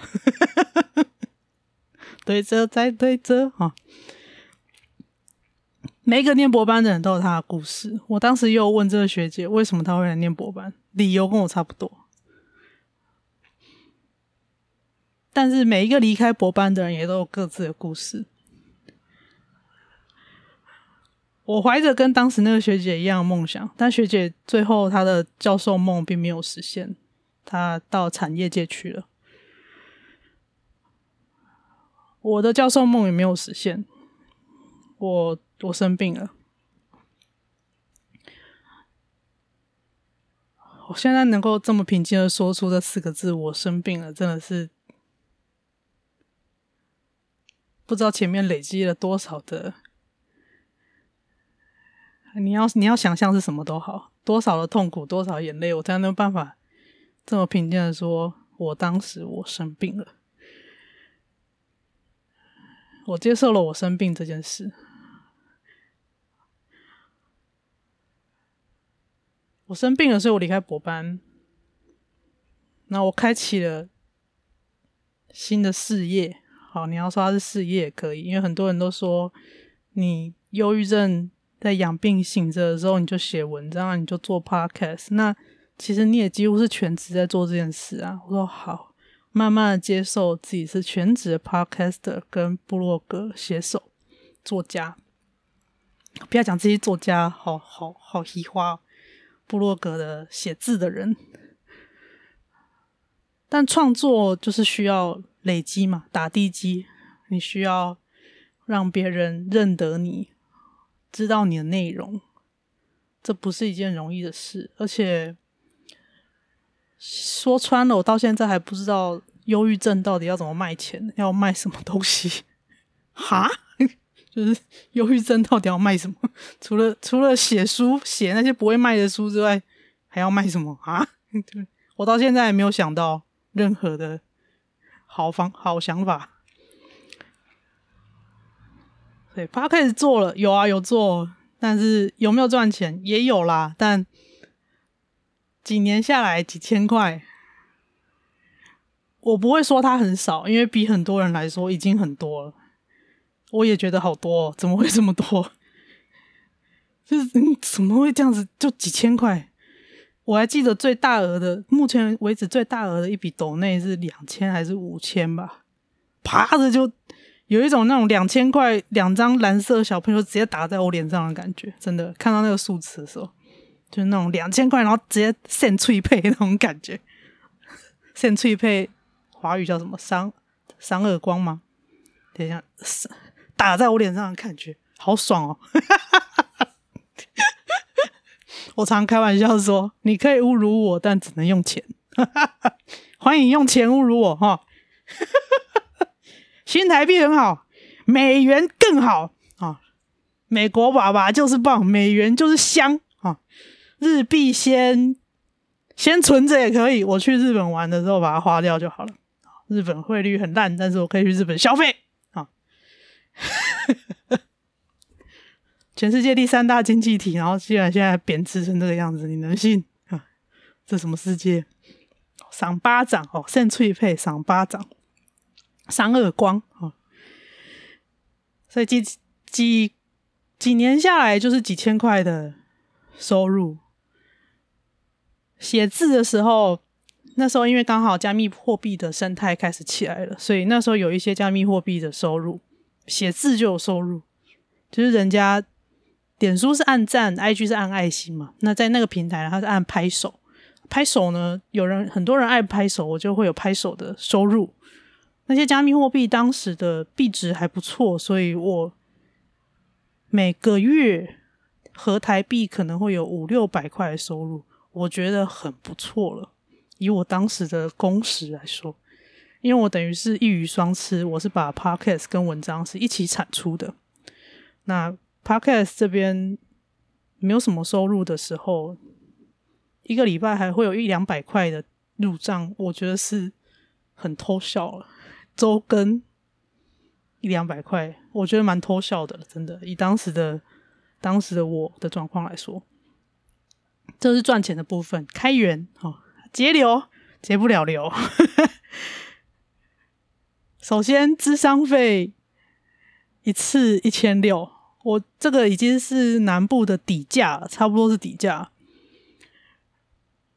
对折再对折，哈。每一个念博班的人都有他的故事。我当时又问这个学姐，为什么他会来念博班，理由跟我差不多。但是每一个离开博班的人也都有各自的故事。我怀着跟当时那个学姐一样的梦想，但学姐最后她的教授梦并没有实现，她到产业界去了。我的教授梦也没有实现，我。我生病了，我现在能够这么平静的说出这四个字“我生病了”，真的是不知道前面累积了多少的。你要你要想象是什么都好，多少的痛苦，多少眼泪，我才能有办法这么平静的说：“我当时我生病了，我接受了我生病这件事。”我生病了，所以我离开博班。那我开启了新的事业。好，你要说它是事业也可以，因为很多人都说，你忧郁症在养病醒着的时候，你就写文章，你就做 podcast。那其实你也几乎是全职在做这件事啊。我说好，慢慢的接受自己是全职的 podcaster 跟部落格写手、作家。不要讲这些作家，好好好虚华。部落格的写字的人，但创作就是需要累积嘛，打地基。你需要让别人认得你，知道你的内容，这不是一件容易的事。而且说穿了，我到现在还不知道忧郁症到底要怎么卖钱，要卖什么东西？哈？就是 忧郁症到底要卖什么？除了除了写书写那些不会卖的书之外，还要卖什么 啊？对我到现在还没有想到任何的好方好想法。对，他开始做了，有啊有做，但是有没有赚钱也有啦。但几年下来几千块，我不会说它很少，因为比很多人来说已经很多了。我也觉得好多哦，怎么会这么多？就是怎么会这样子？就几千块。我还记得最大额的，目前为止最大额的一笔抖内是两千还是五千吧？啪的就有一种那种两千块两张蓝色小朋友直接打在我脸上的感觉，真的看到那个数字的时候，就是那种两千块，然后直接现脆配那种感觉，现脆配华语叫什么？赏赏耳光吗？等一下，打在我脸上的感觉好爽哦！我常开玩笑说，你可以侮辱我，但只能用钱。欢迎用钱侮辱我哈！新台币很好，美元更好啊！美国爸爸就是棒，美元就是香啊！日币先先存着也可以，我去日本玩的时候把它花掉就好了。日本汇率很烂，但是我可以去日本消费！全世界第三大经济体，然后居然现在贬值成这个样子，你能信？这什么世界？赏巴掌哦，扇脆配赏巴掌，赏耳光哦。所以几几几年下来，就是几千块的收入。写字的时候，那时候因为刚好加密货币的生态开始起来了，所以那时候有一些加密货币的收入，写字就有收入。就是人家点书是按赞，IG 是按爱心嘛，那在那个平台，它是按拍手。拍手呢？有人很多人爱拍手，我就会有拍手的收入。那些加密货币当时的币值还不错，所以我每个月合台币可能会有五六百块的收入，我觉得很不错了。以我当时的工时来说，因为我等于是一鱼双吃，我是把 Podcast 跟文章是一起产出的。那 Podcast 这边没有什么收入的时候。一个礼拜还会有一两百块的入账，我觉得是很偷笑了。周更一两百块，我觉得蛮偷笑的，真的。以当时的当时的我的状况来说，这是赚钱的部分。开源哦，节流节不了流。首先，咨商费一次一千六，我这个已经是南部的底价，差不多是底价。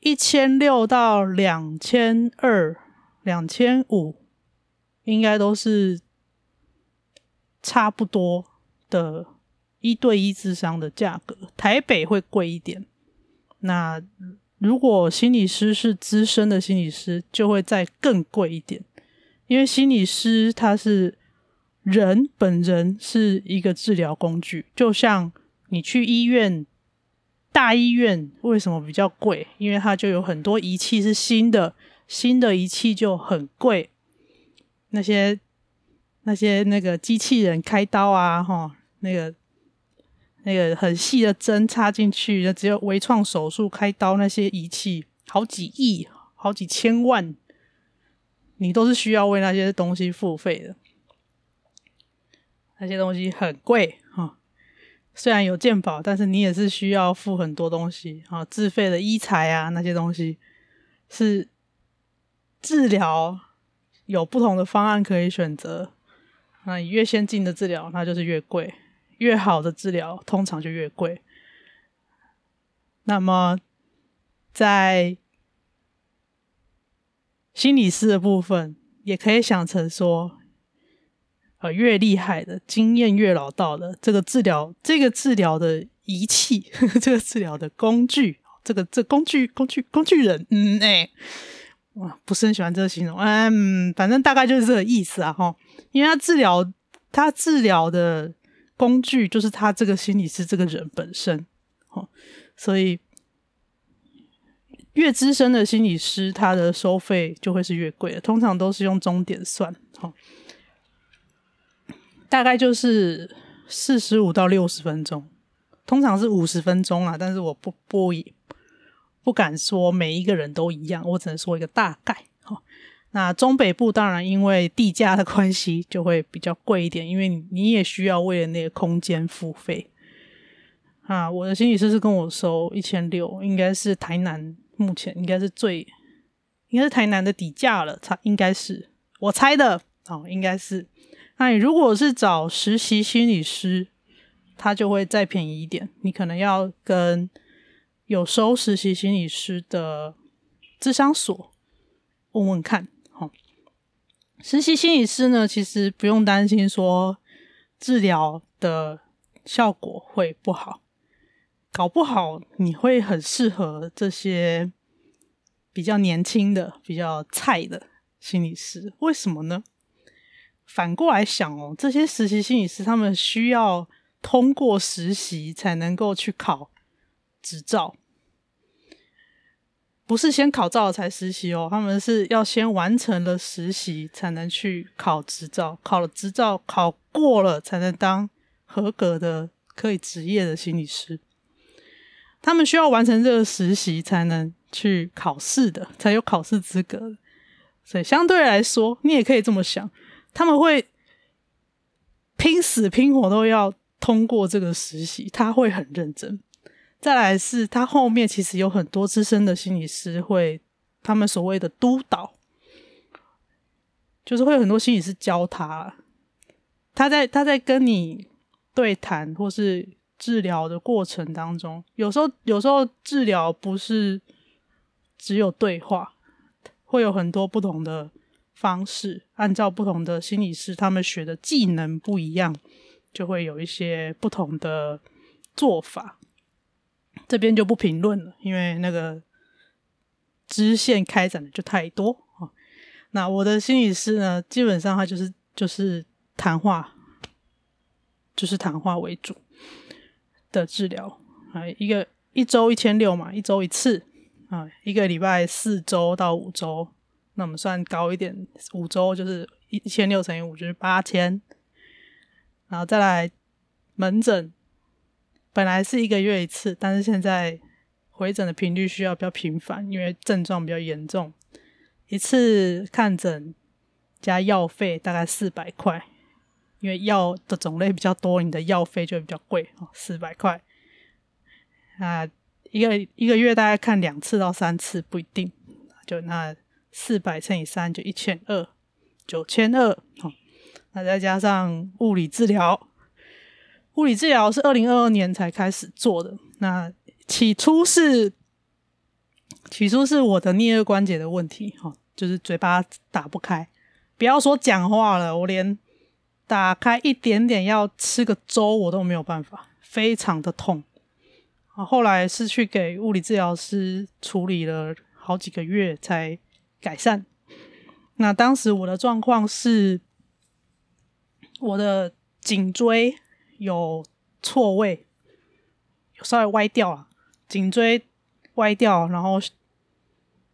一千六到两千二、两千五，应该都是差不多的一对一咨商的价格。台北会贵一点。那如果心理师是资深的心理师，就会再更贵一点，因为心理师他是人本人是一个治疗工具，就像你去医院。大医院为什么比较贵？因为它就有很多仪器是新的，新的仪器就很贵。那些那些那个机器人开刀啊，哈，那个那个很细的针插进去，那只有微创手术开刀那些仪器，好几亿、好几千万，你都是需要为那些东西付费的。那些东西很贵哈。虽然有健保，但是你也是需要付很多东西啊，自费的医材啊，那些东西是治疗有不同的方案可以选择。那你越先进的治疗，那就是越贵；越好的治疗，通常就越贵。那么在心理师的部分，也可以想成说。呃，越厉害的经验越老道的这个治疗，这个治疗的仪器，呵 呵这个治疗的工具，这个这工具工具工具人，嗯，哎、哇，不是很喜欢这个形容，嗯，反正大概就是这个意思啊，哈，因为他治疗，他治疗的工具就是他这个心理师这个人本身，哈，所以越资深的心理师，他的收费就会是越贵的，通常都是用钟点算，哈。大概就是四十五到六十分钟，通常是五十分钟啊，但是我不不不敢说每一个人都一样，我只能说一个大概。好，那中北部当然因为地价的关系就会比较贵一点，因为你也需要为了那个空间付费啊。我的心理师是跟我收一千六，应该是台南目前应该是最应该是台南的底价了，差应该是我猜的哦，应该是。那你如果是找实习心理师，他就会再便宜一点。你可能要跟有收实习心理师的智商所问问看，好。实习心理师呢，其实不用担心说治疗的效果会不好，搞不好你会很适合这些比较年轻的、比较菜的心理师。为什么呢？反过来想哦，这些实习心理师他们需要通过实习才能够去考执照。不是先考照才实习哦，他们是要先完成了实习才能去考执照，考了执照考过了才能当合格的可以执业的心理师。他们需要完成这个实习才能去考试的，才有考试资格。所以相对来说，你也可以这么想，他们会拼死拼活都要通过这个实习，他会很认真。再来是他后面其实有很多资深的心理师会，他们所谓的督导，就是会有很多心理师教他，他在他在跟你对谈或是治疗的过程当中，有时候有时候治疗不是只有对话，会有很多不同的方式，按照不同的心理师他们学的技能不一样，就会有一些不同的做法。这边就不评论了，因为那个支线开展的就太多。那我的心理师呢，基本上他就是就是谈话，就是谈话为主的治疗啊，一个一周一千六嘛，一周一次啊，一个礼拜四周到五周，那我们算高一点，五周就是一千六乘以五就是八千，然后再来门诊。本来是一个月一次，但是现在回诊的频率需要比较频繁，因为症状比较严重。一次看诊加药费大概四百块，因为药的种类比较多，你的药费就会比较贵哦，四百块。啊，一个一个月大概看两次到三次不一定，就那四百乘以三就一千二，九千二哦。那再加上物理治疗。物理治疗是二零二二年才开始做的。那起初是，起初是我的颞颌关节的问题，哈，就是嘴巴打不开，不要说讲话了，我连打开一点点要吃个粥我都没有办法，非常的痛。啊，后来是去给物理治疗师处理了好几个月才改善。那当时我的状况是，我的颈椎。有错位，有稍微歪掉了，颈椎歪掉，然后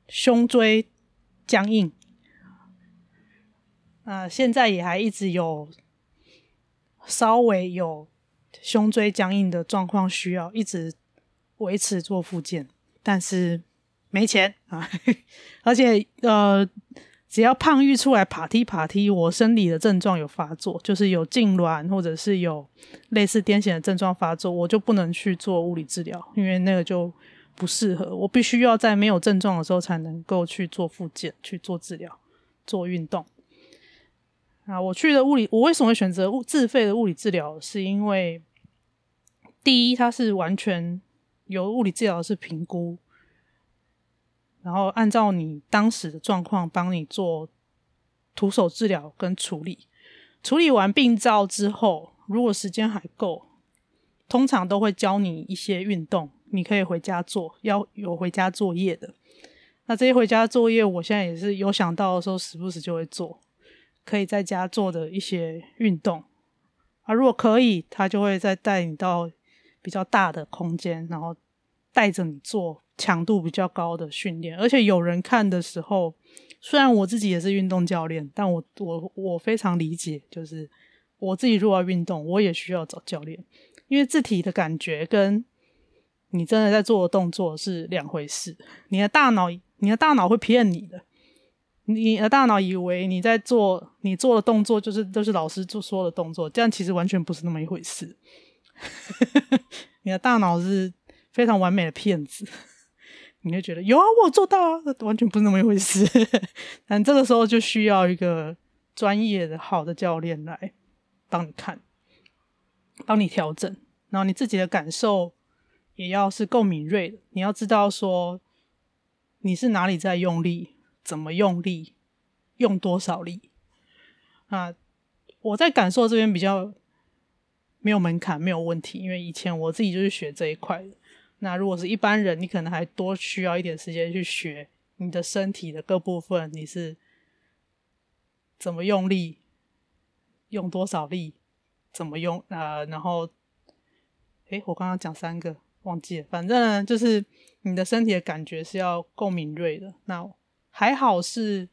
胸椎僵硬。啊、呃，现在也还一直有稍微有胸椎僵硬的状况，需要一直维持做复健，但是没钱啊，而且呃。只要胖玉出来爬梯爬梯，我生理的症状有发作，就是有痉挛或者是有类似癫痫的症状发作，我就不能去做物理治疗，因为那个就不适合。我必须要在没有症状的时候才能够去做复健、去做治疗、做运动。啊，我去的物理，我为什么会选择物自费的物理治疗？是因为第一，它是完全由物理治疗师评估。然后按照你当时的状况帮你做徒手治疗跟处理，处理完病灶之后，如果时间还够，通常都会教你一些运动，你可以回家做，要有回家作业的。那这些回家作业，我现在也是有想到的时候，时不时就会做，可以在家做的一些运动。啊，如果可以，他就会再带你到比较大的空间，然后带着你做。强度比较高的训练，而且有人看的时候，虽然我自己也是运动教练，但我我我非常理解，就是我自己如果要运动，我也需要找教练，因为自体的感觉跟你真的在做的动作是两回事。你的大脑，你的大脑会骗你的，你的大脑以为你在做你做的动作就是都是老师做说的动作，这样其实完全不是那么一回事。你的大脑是非常完美的骗子。你就觉得有啊，我做到啊，完全不是那么一回事。但这个时候就需要一个专业的、好的教练来帮你看，帮你调整，然后你自己的感受也要是够敏锐的。你要知道说你是哪里在用力，怎么用力，用多少力，啊，我在感受这边比较没有门槛，没有问题，因为以前我自己就是学这一块的。那如果是一般人，你可能还多需要一点时间去学你的身体的各部分，你是怎么用力，用多少力，怎么用啊、然后，诶，我刚刚讲三个忘记了，反正，就是你的身体的感觉是要够敏锐的。那还好是，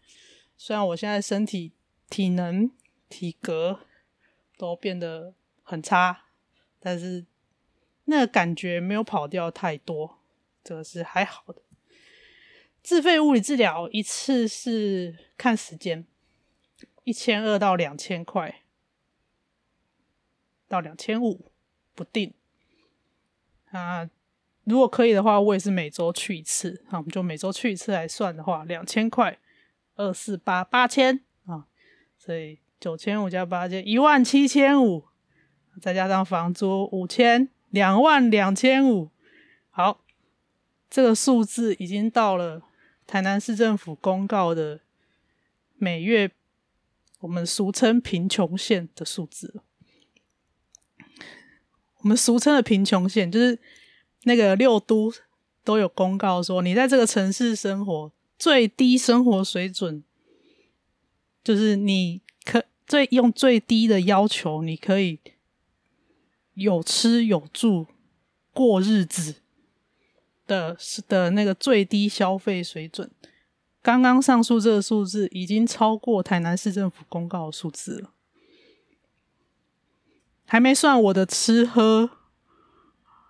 虽然我现在身体体能、体格都变得很差，但是那感觉没有跑掉太多，这个是还好的。自费物理治疗一次是看时间，一千二到两千块，到两千五不定。啊，如果可以的话，我也是每周去一次。好我们就每周去一次来算的话，两千块，二四八八千啊，所以九千五加八千，一万七千五，再加上房租五千，两万两千五。好，这个数字已经到了台南市政府公告的每月我们俗称贫穷线的数字。我们俗称的贫穷线，就是那个六都都有公告说，你在这个城市生活最低生活水准，就是你可最用最低的要求，你可以有吃有住过日子的的那个最低消费水准。刚刚上述这个数字已经超过台南市政府公告的数字了。还没算我的吃喝，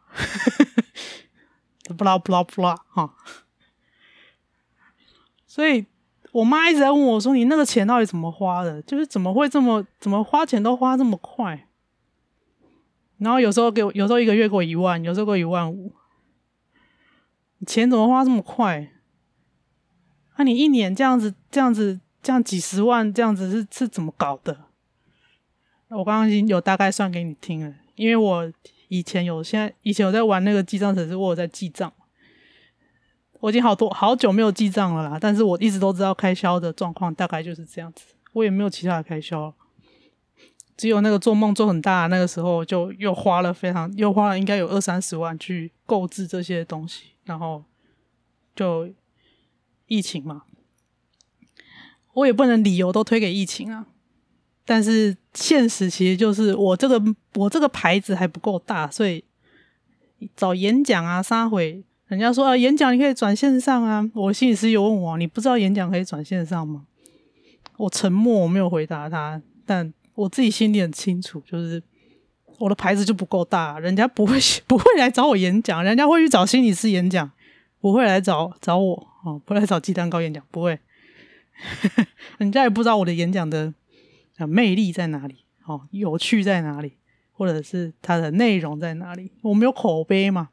不啦不啦不啦哈！所以我妈一直在问我说：“你那个钱到底怎么花的？就是怎么会这么怎么花钱都花这么快？”然后有时候给我，有时候一个月给我一万，有时候给我一万五，钱怎么花这么快？那、啊、你一年这样子这样子这样几十万这样子是是怎么搞的？我刚刚已经有大概算给你听了，因为我以前有，现在以前有在玩那个记账程式，我有在记账。我已经好多好久没有记账了啦，但是我一直都知道开销的状况大概就是这样子，我也没有其他的开销，只有那个做梦做很大那个时候，就又花了非常又花了应该有二三十万去购置这些东西，然后就疫情嘛，我也不能理由都推给疫情啊。但是现实其实就是我这个我这个牌子还不够大，所以找演讲啊，撒回人家说啊，演讲你可以转线上啊。我心理师有问我，你不知道演讲可以转线上吗？我沉默，我没有回答他。但我自己心里很清楚，就是我的牌子就不够大，人家不会 不会来找我演讲，人家会去找心理师演讲，不会来找找我哦，不会来找鸡蛋糕演讲，不会。人家也不知道我的演讲的。魅力在哪里？哦，有趣在哪里？或者是它的内容在哪里？我没有口碑嘛，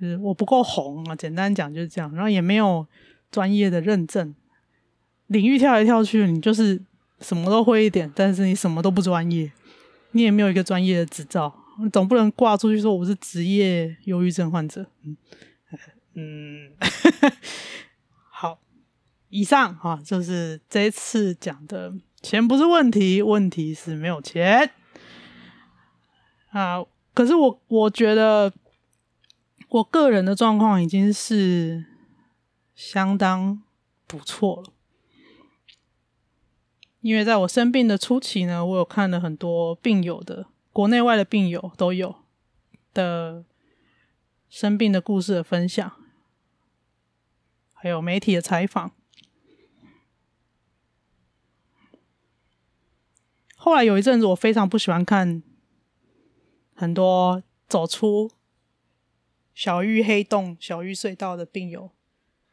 就是我不够红啊。简单讲就是这样，然后也没有专业的认证，领域跳来跳去，你就是什么都会一点，但是你什么都不专业，你也没有一个专业的执照，总不能挂出去说我是职业忧郁症患者。嗯嗯，好，以上哈就是这一次讲的。钱不是问题，问题是没有钱啊！可是我我觉得，我个人的状况已经是相当不错了。因为在我生病的初期呢，我有看了很多病友的，国内外的病友都有的生病的故事的分享，还有媒体的采访。后来有一阵子，我非常不喜欢看很多走出小玉黑洞、小玉隧道的病友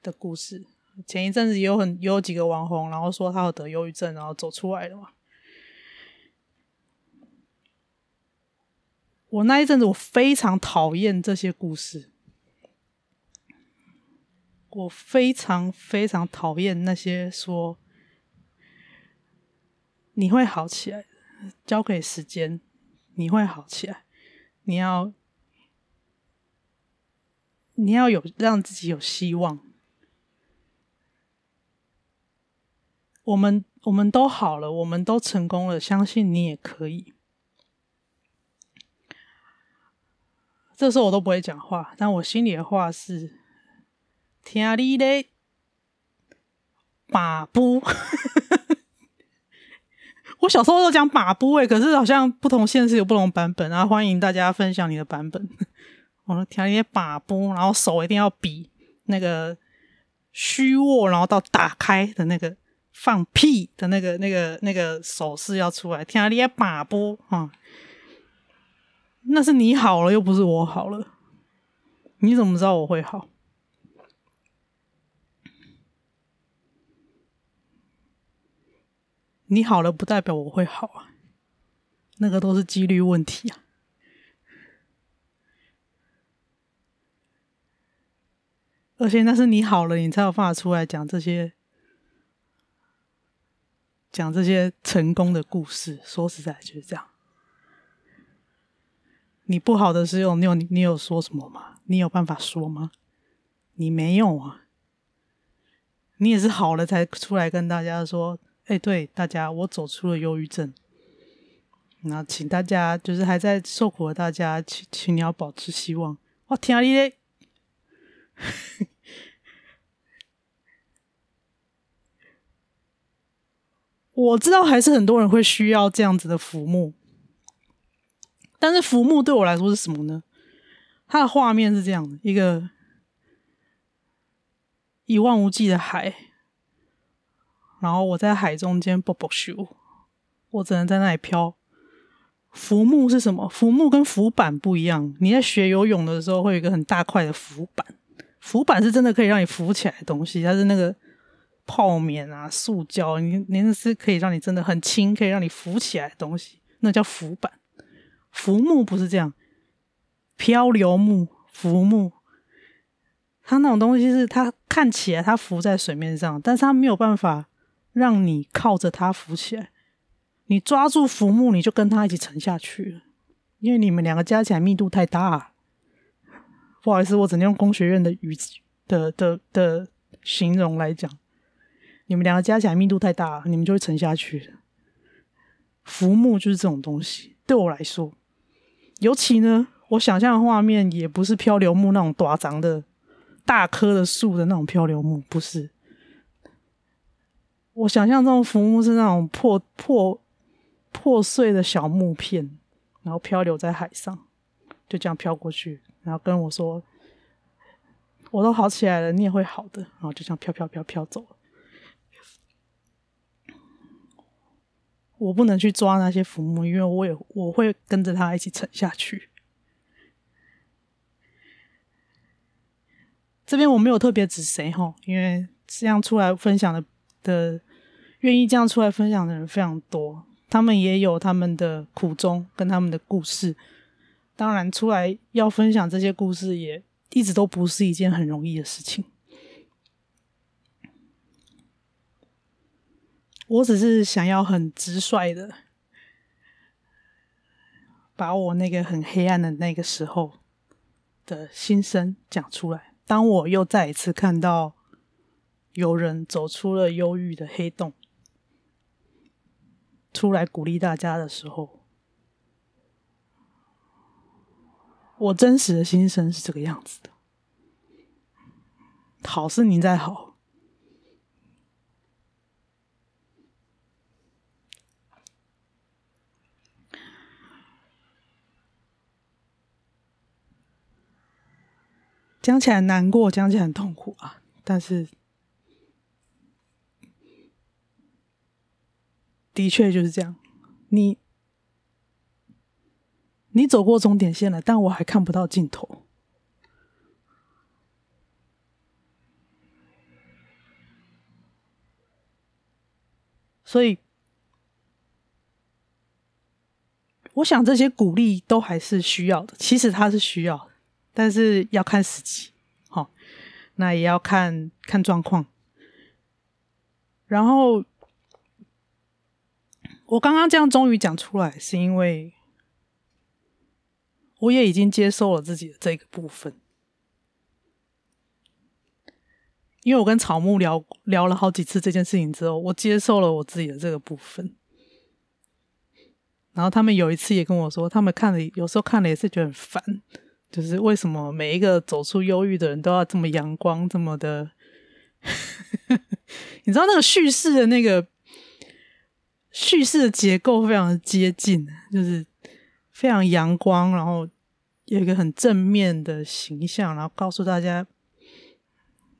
的故事。前一阵子也有很也有几个网红，然后说他有得忧郁症，然后走出来了嘛。我那一阵子，我非常讨厌这些故事，我非常非常讨厌那些说。你会好起来，交给时间，你会好起来。你要，你要有让自己有希望。我们我们都好了，我们都成功了，相信你也可以。这时候我都不会讲话，但我心里的话是：听你的，把布。我小时候都讲把布诶，可是好像不同县市有不同版本啊。欢迎大家分享你的版本。我说听你的把布，然后手一定要比那个虚握，然后到打开的那个放屁的那个那个那个手势要出来。听你的把布啊。那是你好了，又不是我好了。你怎么知道我会好？你好了不代表我会好啊，那个都是几率问题啊。而且那是你好了，你才有办法出来讲这些，讲这些成功的故事。说实在就是这样。你不好的时候，你有你有说什么吗？你有办法说吗？你没有啊。你也是好了才出来跟大家说，哎，对大家，我走出了忧郁症。那请大家，就是还在受苦的大家，请请你要保持希望。我听你的，我知道还是很多人会需要这样子的浮木。但是浮木对我来说是什么呢？它的画面是这样的：一个一望无际的海，然后我在海中间啵啵咻，我只能在那里飘。浮木是什么？浮木跟浮板不一样。你在学游泳的时候会有一个很大块的浮板，浮板是真的可以让你浮起来的东西，它是那个泡棉啊、塑胶，你你那是可以让你真的很轻，可以让你浮起来的东西，那叫浮板。浮木不是这样，漂流木、浮木，它那种东西是它看起来它浮在水面上，但是它没有办法让你靠着它浮起来。你抓住浮木，你就跟它一起沉下去了，因为你们两个加起来密度太大。不好意思，我只能用工学院的语的的的形容来讲，你们两个加起来密度太大，你们就会沉下去。浮木就是这种东西，对我来说。尤其呢，我想象的画面也不是漂流木那种大长的、大棵的树的那种漂流木，不是。我想象这种浮木是那种破破破碎的小木片，然后漂流在海上，就这样飘过去，然后跟我说：“我都好起来了，你也会好的。”然后就这样飘飘飘飘走了。我不能去抓那些浮木，因为我也我会跟着他一起沉下去。这边我没有特别指谁哈，因为这样出来分享的的，愿意这样出来分享的人非常多，他们也有他们的苦衷跟他们的故事。当然，出来要分享这些故事，也一直都不是一件很容易的事情。我只是想要很直率的，把我那个很黑暗的那个时候的心声讲出来。当我又再一次看到有人走出了忧郁的黑洞，出来鼓励大家的时候，我真实的心声是这个样子的。好是你在好。讲起来难过，讲起来很痛苦啊！但是，的确就是这样。你，你走过终点线了，但我还看不到尽头。所以，我想这些鼓励都还是需要的。其实它是需要。但是要看时机，好，那也要看看状况。然后我刚刚这样终于讲出来，是因为我也已经接受了自己的这个部分。因为我跟草木聊聊了好几次这件事情之后，我接受了我自己的这个部分。然后他们有一次也跟我说，他们看了有时候看了也是觉得很烦，就是为什么每一个走出忧郁的人都要这么阳光，这么的，你知道那个叙事的那个叙事的结构非常接近，就是非常阳光，然后有一个很正面的形象，然后告诉大家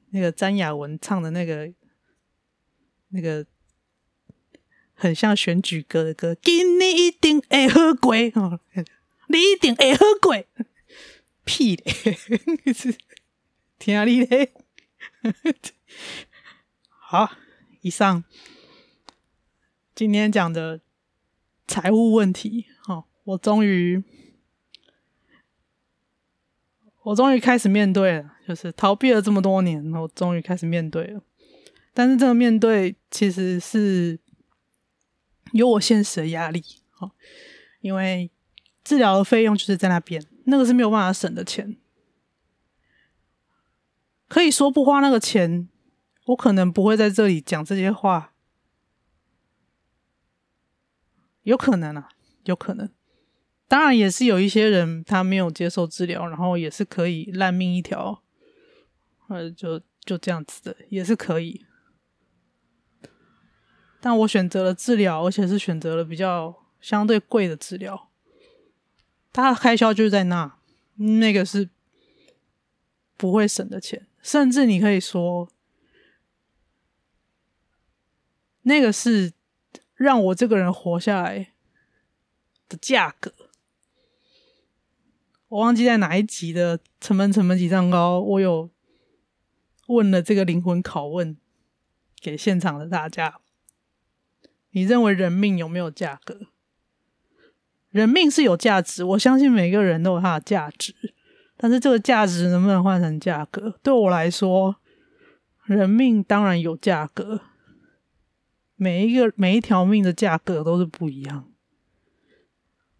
那个詹雅雯唱的那个那个。很像选举歌的歌，今年一定会好过，你一定会好过，屁咧，听你的，好，以上今天讲的财务问题，哦，我终于，我终于开始面对了，就是逃避了这么多年，我终于开始面对了，但是这个面对其实是。有我现实的压力，哦，因为治疗的费用就是在那边，那个是没有办法省的钱。可以说不花那个钱，我可能不会在这里讲这些话，有可能啊，有可能。当然也是有一些人他没有接受治疗，然后也是可以烂命一条，呃，就就这样子的，也是可以。但我选择了治疗，而且是选择了比较相对贵的治疗，它的开销就是在那，那个是不会省的钱，甚至你可以说，那个是让我这个人活下来的价格。我忘记在哪一集的成本成本几丈高，我有问了这个灵魂拷问给现场的大家。你认为人命有没有价格？人命是有价值，我相信每个人都有他的价值，但是这个价值能不能换成价格？对我来说，人命当然有价格，每一个每一条命的价格都是不一样，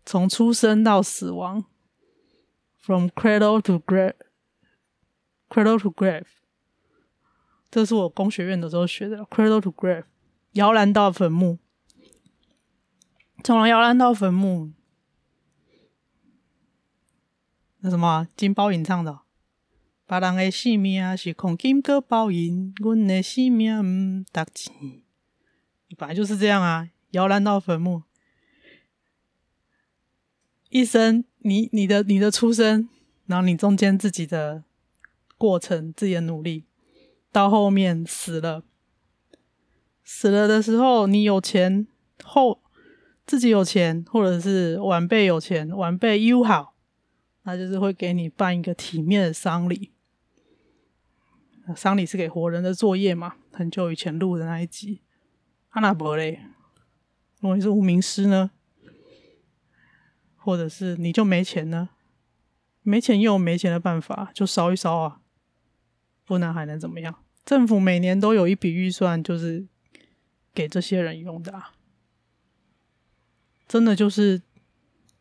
从出生到死亡，from cradle to grave，cradle to grave，这是我工学院的时候学的，cradle to grave，摇篮到坟墓。从摇篮到坟墓，那什么金包银唱的，别人的性命是空金个包银，阮的性命唔值钱。本来就是这样啊，摇篮到坟墓，一生你你的你的出生，然后你中间自己的过程，自己的努力，到后面死了，死了的时候你有钱后。自己有钱，或者是晚辈有钱，晚辈优好，那就是会给你办一个体面的丧礼。丧礼是给活人的作业嘛？很久以前录的那一集。阿那伯嘞，如果你是无名尸呢？或者是你就没钱呢？没钱又有没钱的办法，就烧一烧啊，不然还能怎么样？政府每年都有一笔预算，就是给这些人用的啊。真的就是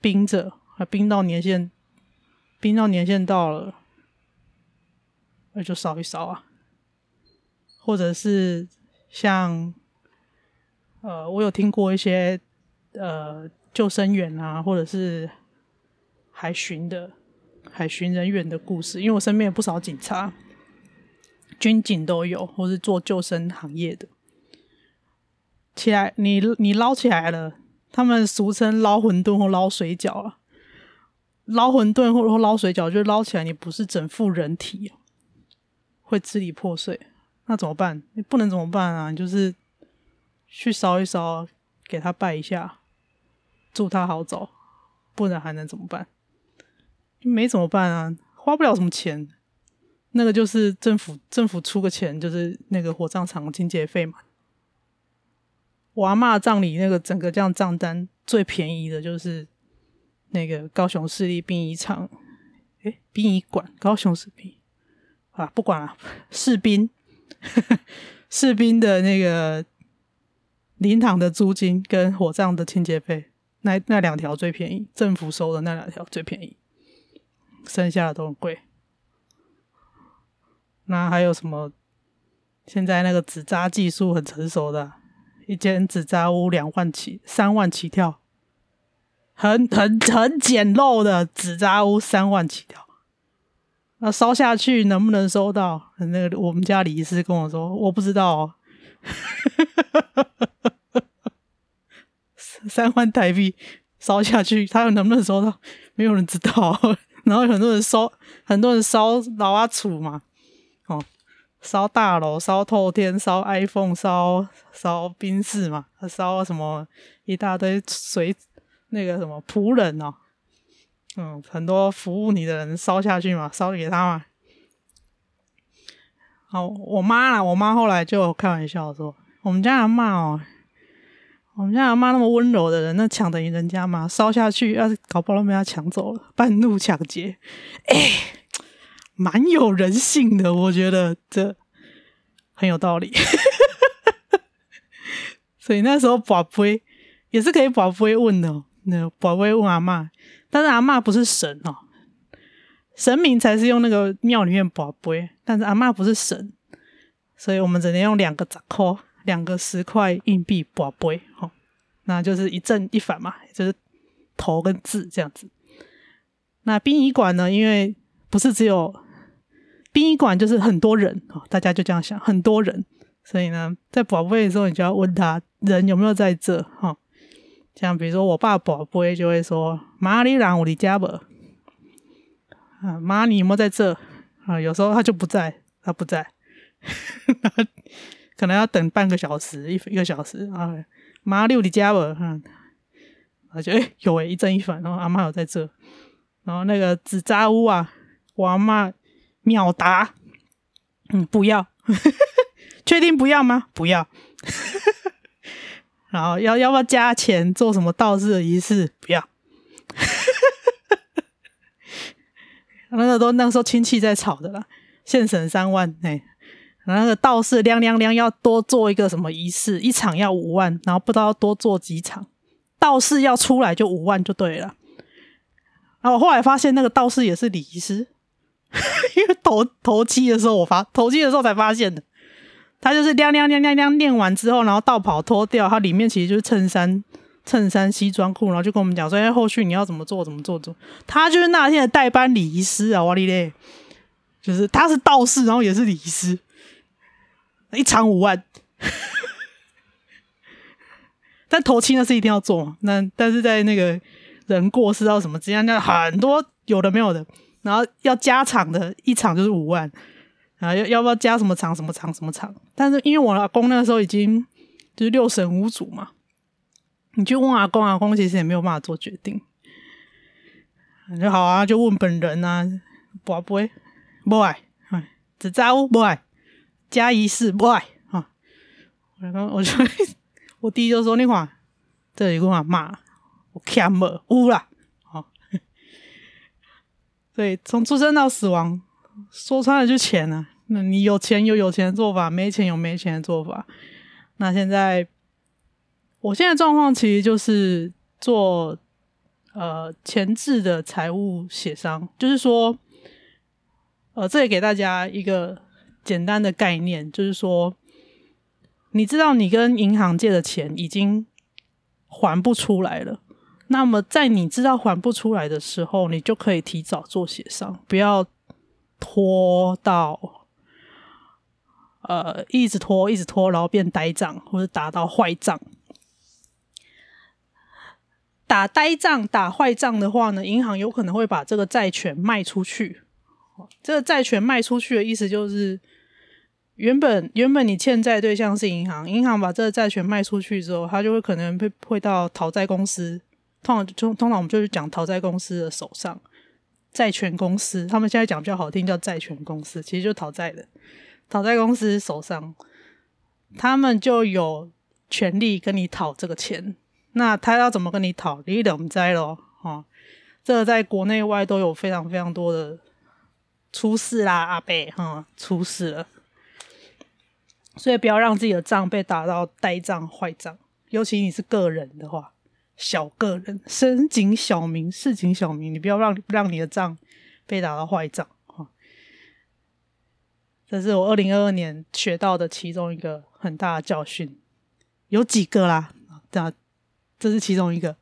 冰着，还冰到年限，冰到年限到了，那就烧一烧啊。或者是像，呃，我有听过一些呃救生员啊，或者是海巡的海巡人员的故事，因为我身边有不少警察、军警都有，或是做救生行业的。起来，你你捞起来了。他们俗称捞馄饨或捞水饺啊，捞馄饨或者捞水饺，就捞起来你不是整副人体，会支离破碎，那怎么办？你不能怎么办啊？你就是去烧一烧，给他拜一下，祝他好走，不然还能怎么办？没怎么办啊，花不了什么钱，那个就是政府政府出个钱，就是那个火葬场清洁费嘛。我阿嬷葬礼那个整个这样账单最便宜的就是那个高雄市立殡仪场，诶，殡仪馆，高雄市殡啊，不管了，士兵，士兵的那个灵堂的租金跟火葬的清洁费，那那两条最便宜，政府收的那两条最便宜，剩下的都很贵。那还有什么现在那个纸扎技术很成熟的，一间纸扎屋两万起，三万起跳，很很很简陋的纸扎屋三万起跳。那烧下去能不能收到？那个我们家李医师跟我说，我不知道哦。三万台币烧下去，他能不能收到？没有人知道。然后很多人烧，很多人烧老阿楚嘛，哦，烧大楼，烧透天，烧 iPhone，烧烧宾士嘛，烧什么一大堆随那个什么仆人哦，嗯，很多服务你的人烧下去嘛，烧给他嘛。好，我妈啦，我妈后来就开玩笑说，我们家阿嬷哦。我们家阿妈那么温柔的人，那抢等于人家吗？烧下去，要是搞不好都被他抢走了，半路抢劫，哎、欸，蛮有人性的，我觉得这很有道理。所以那时候宝贝也是可以宝贝问的，那宝贝问阿妈，但是阿妈不是神哦，神明才是用那个庙里面宝贝，但是阿妈不是神，所以我们只能用两个砸扣。两个十块硬币博杯，哈，那就是一正一反嘛，就是头跟字这样子。那殡仪馆呢？因为不是只有殡仪馆，就是很多人，大家就这样想，很多人，所以呢，在博杯的时候，你就要问他人有没有在这，哈。像比如说我爸博杯就会说：“妈你让我的家吧？啊，妈你有没有在这？啊，有时候他就不在，他不在。”可能要等半个小时，一一个小时啊！妈六的家吧，嗯，而且哎有哎一正一反，然后阿妈有在这，然后那个纸扎屋啊，我阿妈秒答，嗯，不要，确定不要吗？不要，然后要要不要加钱做什么道士的仪式？不要，那个都那时候亲戚在吵的啦，现省三万哎。然后那个道士亮亮亮要多做一个什么仪式，一场要五万，然后不知道要多做几场，道士要出来就五万就对了。然后我后来发现那个道士也是礼仪师，因为头头七的时候我发头七的时候才发现的，他就是亮亮亮亮亮念完之后，然后道袍脱掉，他里面其实就是衬衫、衬衫、西装裤，然后就跟我们讲说，哎，后续你要怎么做，怎么做，做。他就是那天的代班礼仪师啊，哇哩嘞，就是 他是道士，然后也是礼仪师。一场五万，但头七那是一定要做嘛。那但是在那个人过世到什么之间，那很多有的没有的，然后要加场的，一场就是五万啊，要要不要加什么场什么场什么场？但是因为我老公那个时候已经就是六神无主嘛，你去问阿公，阿公其实也没有办法做决定。就好啊，就问本人啊，不不会不爱，哎，只在乎不爱。加仪式不爱啊！我刚我就我弟就说那话，这里跟我骂我欠了污了啊！所以从出生到死亡，说穿了就钱啊。那你有钱有有钱的做法，没钱有没钱的做法。那现在我现在状况其实就是做呃前置的财务协商，就是说呃，这里给大家一个。简单的概念就是说，你知道你跟银行借的钱已经还不出来了，那么在你知道还不出来的时候，你就可以提早做协商，不要拖到呃一直拖一直拖，然后变呆账或者打到坏账。打呆账、打坏账的话呢，银行有可能会把这个债权卖出去。这个债权卖出去的意思就是。原本原本你欠债对象是银行，银行把这个债权卖出去之后，他就会可能会会到讨债公司，通常通通常我们就是讲讨债公司的手上，债权公司，他们现在讲比较好听叫债权公司，其实就讨债的，讨债公司手上，他们就有权利跟你讨这个钱。那他要怎么跟你讨？你怎么知咯？哈，这个在国内外都有非常非常多的出事啦，阿伯哈出事了。所以不要让自己的账被打到呆账、坏账，尤其你是个人的话，小个人，深井小民，市井小民，你不要让让你的账被打到坏账！这是我二零二二年学到的其中一个很大的教训。有几个啦，这这是其中一个。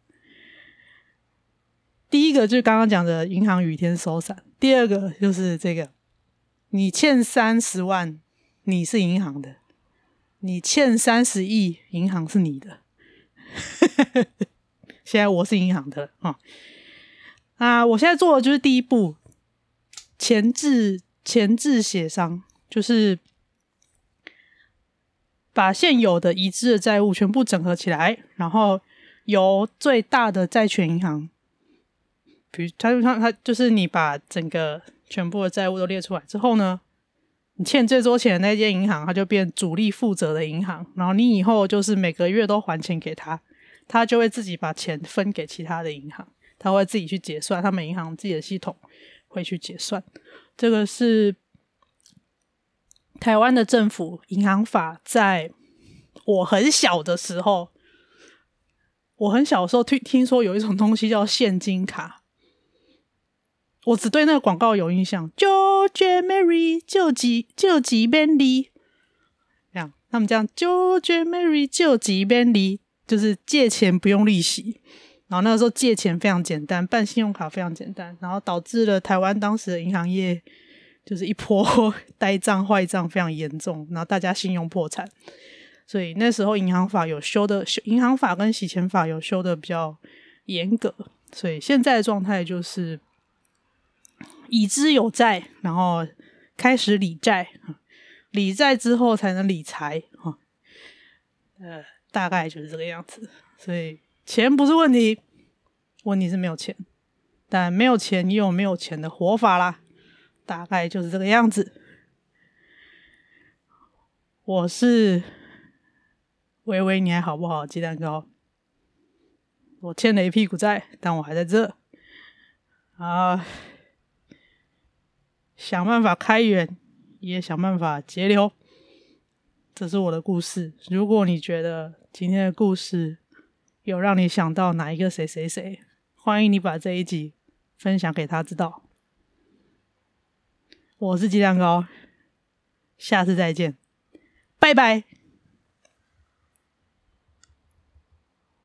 第一个就是刚刚讲的银行雨天收伞，第二个就是这个，你欠三十万，你是银行的；你欠三十亿，银行是你的。现在我是银行的啊，啊，我现在做的就是第一步，前置前置协商，就是把现有的已知的债务全部整合起来，然后由最大的债权银行，比如他就他他就是你把整个全部的债务都列出来之后呢，你欠最多钱的那间银行，它就变主力负责的银行，然后你以后就是每个月都还钱给他。他就会自己把钱分给其他的银行，他会自己去结算，他们银行自己的系统会去结算。这个是台湾的政府银行法，在我很小的时候，我很小的时候听听说有一种东西叫现金卡，我只对那个广告有印象，George Mary 救急救急便利，这样他们这样 George Mary 救急便利。就是借钱不用利息，然后那个时候借钱非常简单，办信用卡非常简单，然后导致了台湾当时的银行业就是一波 呆账坏账非常严重，然后大家信用破产，所以那时候银行法有修的，银行法跟洗钱法有修的比较严格，所以现在的状态就是已知有债，然后开始理债，理债之后才能理财，哈，呃。大概就是这个样子，所以钱不是问题，问题是没有钱。但没有钱，你有没有钱的活法啦？大概就是这个样子。我是微微，你还好不好？鸡蛋糕，我欠了一屁股债，但我还在这啊，想办法开源，也想办法节流。这是我的故事。如果你觉得今天的故事有让你想到哪一个谁谁谁，欢迎你把这一集分享给他知道。我是鸡蛋糕，下次再见，拜拜。